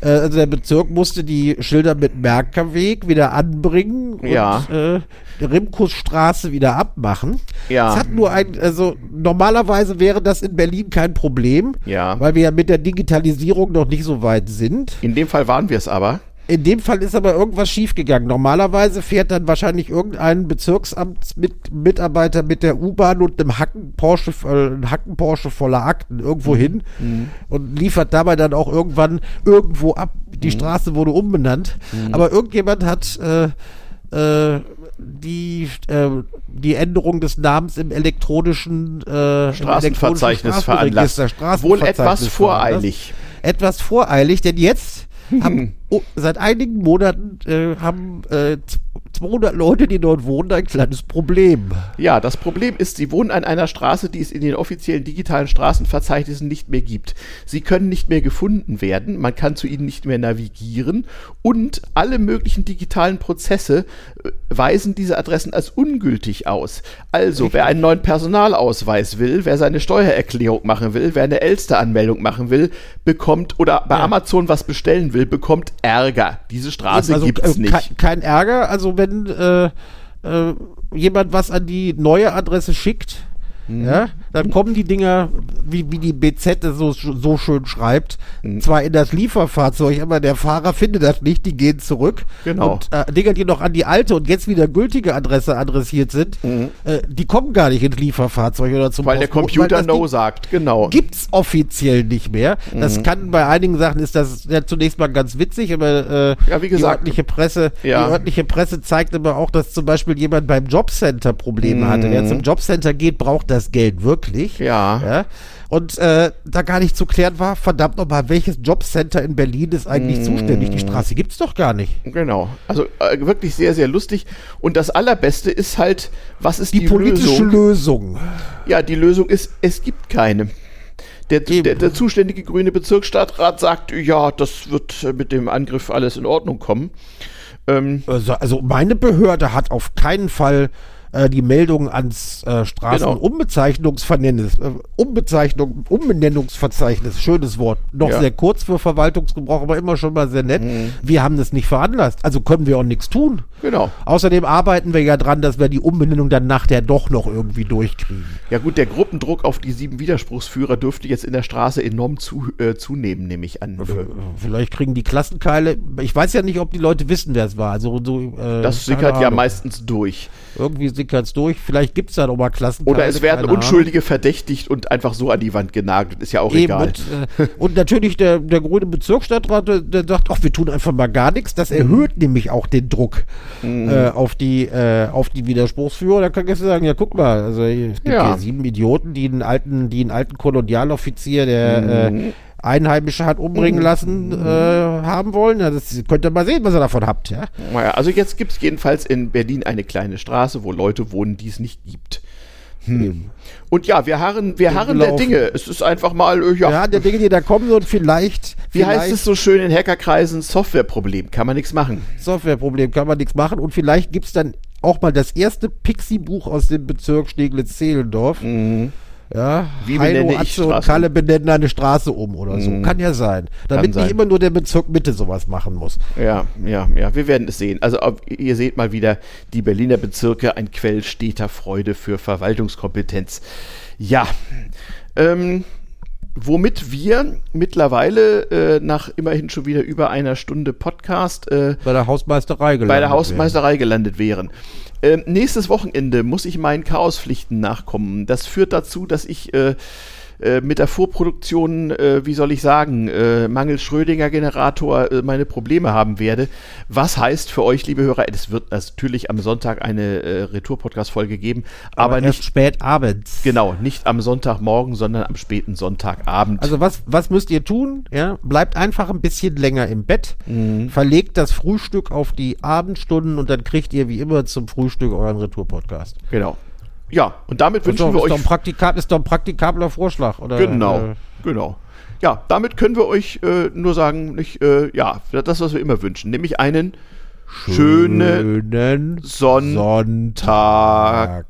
[SPEAKER 1] äh, also der Bezirk musste die Schilder mit Merkerweg wieder anbringen und
[SPEAKER 2] Ja.
[SPEAKER 1] äh, Rimkusstraße wieder abmachen.
[SPEAKER 2] Ja.
[SPEAKER 1] Es hat nur ein, also normalerweise wäre das in Berlin kein Problem,
[SPEAKER 2] Ja.
[SPEAKER 1] weil wir ja mit der Digitalisierung noch nicht so weit sind.
[SPEAKER 2] In dem Fall waren wir es aber.
[SPEAKER 1] In dem Fall ist aber irgendwas schiefgegangen. Normalerweise fährt dann wahrscheinlich irgendein Bezirksamtsmitarbeiter mit der U-Bahn und einem Hacken Porsche, äh, Hacken Porsche voller Akten irgendwo hin und liefert dabei dann auch irgendwann irgendwo ab. Die Straße wurde umbenannt. Aber irgendjemand hat äh, äh, die, äh, die Änderung des Namens im elektronischen äh,
[SPEAKER 2] Straßenverzeichnis
[SPEAKER 1] elektronischen
[SPEAKER 2] veranlasst. Wohl etwas voreilig.
[SPEAKER 1] etwas voreilig, denn jetzt haben oh, seit einigen Monaten äh, haben äh, 200 Leute, die dort wohnen, ein kleines Problem.
[SPEAKER 2] Ja, das Problem ist, sie wohnen an einer Straße, die es in den offiziellen digitalen Straßenverzeichnissen nicht mehr gibt. Sie können nicht mehr gefunden werden, man kann zu ihnen nicht mehr navigieren und alle möglichen digitalen Prozesse äh, weisen diese Adressen als ungültig aus. Also, wer einen neuen Personalausweis will, wer seine Steuererklärung machen will, wer eine Elster-Anmeldung machen will, bekommt oder bei
[SPEAKER 1] Ja.
[SPEAKER 2] Amazon was bestellen will, bekommt Ärger. Diese Straße
[SPEAKER 1] also
[SPEAKER 2] gibt's
[SPEAKER 1] äh,
[SPEAKER 2] nicht.
[SPEAKER 1] Kein, kein Ärger, also wenn äh, äh, jemand was an die neue Adresse schickt,
[SPEAKER 2] Mhm.
[SPEAKER 1] ja, dann kommen die Dinger, wie, wie die BZ das so, so schön schreibt,
[SPEAKER 2] Mhm.
[SPEAKER 1] zwar in das Lieferfahrzeug, aber der Fahrer findet das nicht, die gehen zurück.
[SPEAKER 2] Genau.
[SPEAKER 1] Und äh, Dinger, die noch an die alte und jetzt wieder gültige Adresse adressiert sind, äh, die kommen gar nicht ins Lieferfahrzeug oder zum
[SPEAKER 2] Mhm. weil der
[SPEAKER 1] Postboten,
[SPEAKER 2] Computer
[SPEAKER 1] das
[SPEAKER 2] No
[SPEAKER 1] Ding
[SPEAKER 2] sagt, genau.
[SPEAKER 1] gibt's offiziell nicht mehr.
[SPEAKER 2] Mhm.
[SPEAKER 1] Das kann bei einigen Sachen ist das ja zunächst mal ganz witzig, aber äh,
[SPEAKER 2] Ja, wie gesagt.
[SPEAKER 1] die örtliche Presse,
[SPEAKER 2] Ja.
[SPEAKER 1] die örtliche Presse zeigt aber auch, dass zum Beispiel jemand beim Jobcenter Probleme hatte. Wer zum Jobcenter geht, braucht das Geld wirklich.
[SPEAKER 2] Ja.
[SPEAKER 1] ja? Und äh, da gar nicht zu klären war, verdammt nochmal, welches Jobcenter in Berlin ist eigentlich zuständig? Die Straße gibt's doch gar nicht.
[SPEAKER 2] Genau. Also äh, wirklich sehr, sehr lustig. Und das Allerbeste ist halt, was ist
[SPEAKER 1] Die,
[SPEAKER 2] die,
[SPEAKER 1] politische
[SPEAKER 2] Lösung?
[SPEAKER 1] Lösung.
[SPEAKER 2] Ja, die Lösung ist, es gibt keine. Der, der, der zuständige grüne Bezirksstadtrat sagt, ja, das wird äh, mit dem Angriff alles in Ordnung kommen. Ähm,
[SPEAKER 1] Also, also meine Behörde hat auf keinen Fall äh, die Meldung ans äh, Straßenumbezeichnungsverzeichnis, äh, Umbezeichnung, Umbenennungsverzeichnis, schönes Wort, noch
[SPEAKER 2] Ja.
[SPEAKER 1] sehr kurz für Verwaltungsgebrauch, aber immer schon mal sehr nett.
[SPEAKER 2] Mhm.
[SPEAKER 1] Wir haben das nicht veranlasst, also können wir auch nichts tun.
[SPEAKER 2] Genau.
[SPEAKER 1] Außerdem arbeiten wir ja dran, dass wir die Umbenennung dann nachher doch noch irgendwie durchkriegen.
[SPEAKER 2] Ja gut, der Gruppendruck auf die sieben Widerspruchsführer dürfte jetzt in der Straße enorm zu, äh, zunehmen, nehme ich an.
[SPEAKER 1] Vielleicht kriegen die Klassenkeile. Ich weiß ja nicht, ob die Leute wissen, wer es war. Also so,
[SPEAKER 2] äh, das sickert ja meistens durch.
[SPEAKER 1] Irgendwie sickert es durch. Vielleicht gibt es da nochmal Klassenkeile.
[SPEAKER 2] Oder es werden Unschuldige verdächtigt und einfach so an die Wand genagelt. Ist ja auch Eben, egal.
[SPEAKER 1] Und, äh, und natürlich der, der grüne Bezirksstadtrat, der, der sagt, ach, wir tun einfach mal gar nichts. Das erhöht mhm. nämlich auch den Druck mhm. äh, auf die äh, auf die Widerspruchsführer. Da kann ich sagen, ja, guck mal, also es gibt ja. hier sieben Idioten, die einen alten, die einen alten Kolonialoffizier, der mhm. äh, Einheimische hat umbringen mhm. lassen, äh, haben wollen. Ja, das könnt ihr mal sehen, was ihr davon habt. Ja?
[SPEAKER 2] Naja, also jetzt gibt es jedenfalls in Berlin eine kleine Straße, wo Leute wohnen, die es nicht gibt. Hm. Und ja, wir harren, wir harren der Dinge. Es ist einfach mal,
[SPEAKER 1] äh, ja. Ja, der Dinge, die da kommen und vielleicht.
[SPEAKER 2] Wie
[SPEAKER 1] vielleicht,
[SPEAKER 2] heißt es so schön in Hackerkreisen? Softwareproblem. Kann man nichts machen.
[SPEAKER 1] Softwareproblem kann man nichts machen. Und vielleicht gibt es dann auch mal das erste Pixie-Buch aus dem Bezirk Steglitz-Zehlendorf. Mhm ja,
[SPEAKER 2] Wie Heino, Atze
[SPEAKER 1] und Kalle benennen eine Straße um oder so. Mm. Kann ja sein. Damit sein. nicht immer nur der Bezirk Mitte sowas machen muss.
[SPEAKER 2] Ja, ja, ja. Wir werden es sehen. Also ihr seht mal wieder die Berliner Bezirke, ein Quell steter Freude für Verwaltungskompetenz. Ja. Ähm, womit wir mittlerweile äh, nach immerhin schon wieder über einer Stunde Podcast
[SPEAKER 1] äh, bei der Hausmeisterei
[SPEAKER 2] gelandet, bei der Hausmeisterei wären. gelandet wären. Ähm, nächstes Wochenende muss ich meinen Chaospflichten nachkommen. Das führt dazu, dass ich äh, äh, mit der Vorproduktion, äh, wie soll ich sagen, äh, mangels Schrödinger-Generator äh, meine Probleme haben werde. Was heißt für euch, liebe Hörer, es wird natürlich am Sonntag eine äh, Retour-Podcast-Folge geben, aber, aber nicht
[SPEAKER 1] spät abends.
[SPEAKER 2] Genau, nicht am Sonntagmorgen, sondern am späten Sonntagabend.
[SPEAKER 1] Also was, was müsst ihr tun? Ja, bleibt einfach ein bisschen länger im Bett, mhm. verlegt das Frühstück auf die Abendstunden und dann kriegt ihr wie immer zum Frühstück euren Retour-Podcast.
[SPEAKER 2] Genau. Ja, und damit wünschen doch, wir euch.
[SPEAKER 1] Doch ist doch ein praktikabler Vorschlag, oder?
[SPEAKER 2] Genau, äh, genau. Ja, damit können wir euch äh, nur sagen, nicht, äh, ja, das, was wir immer wünschen, nämlich einen schönen, schönen Sonntag. Sonntag.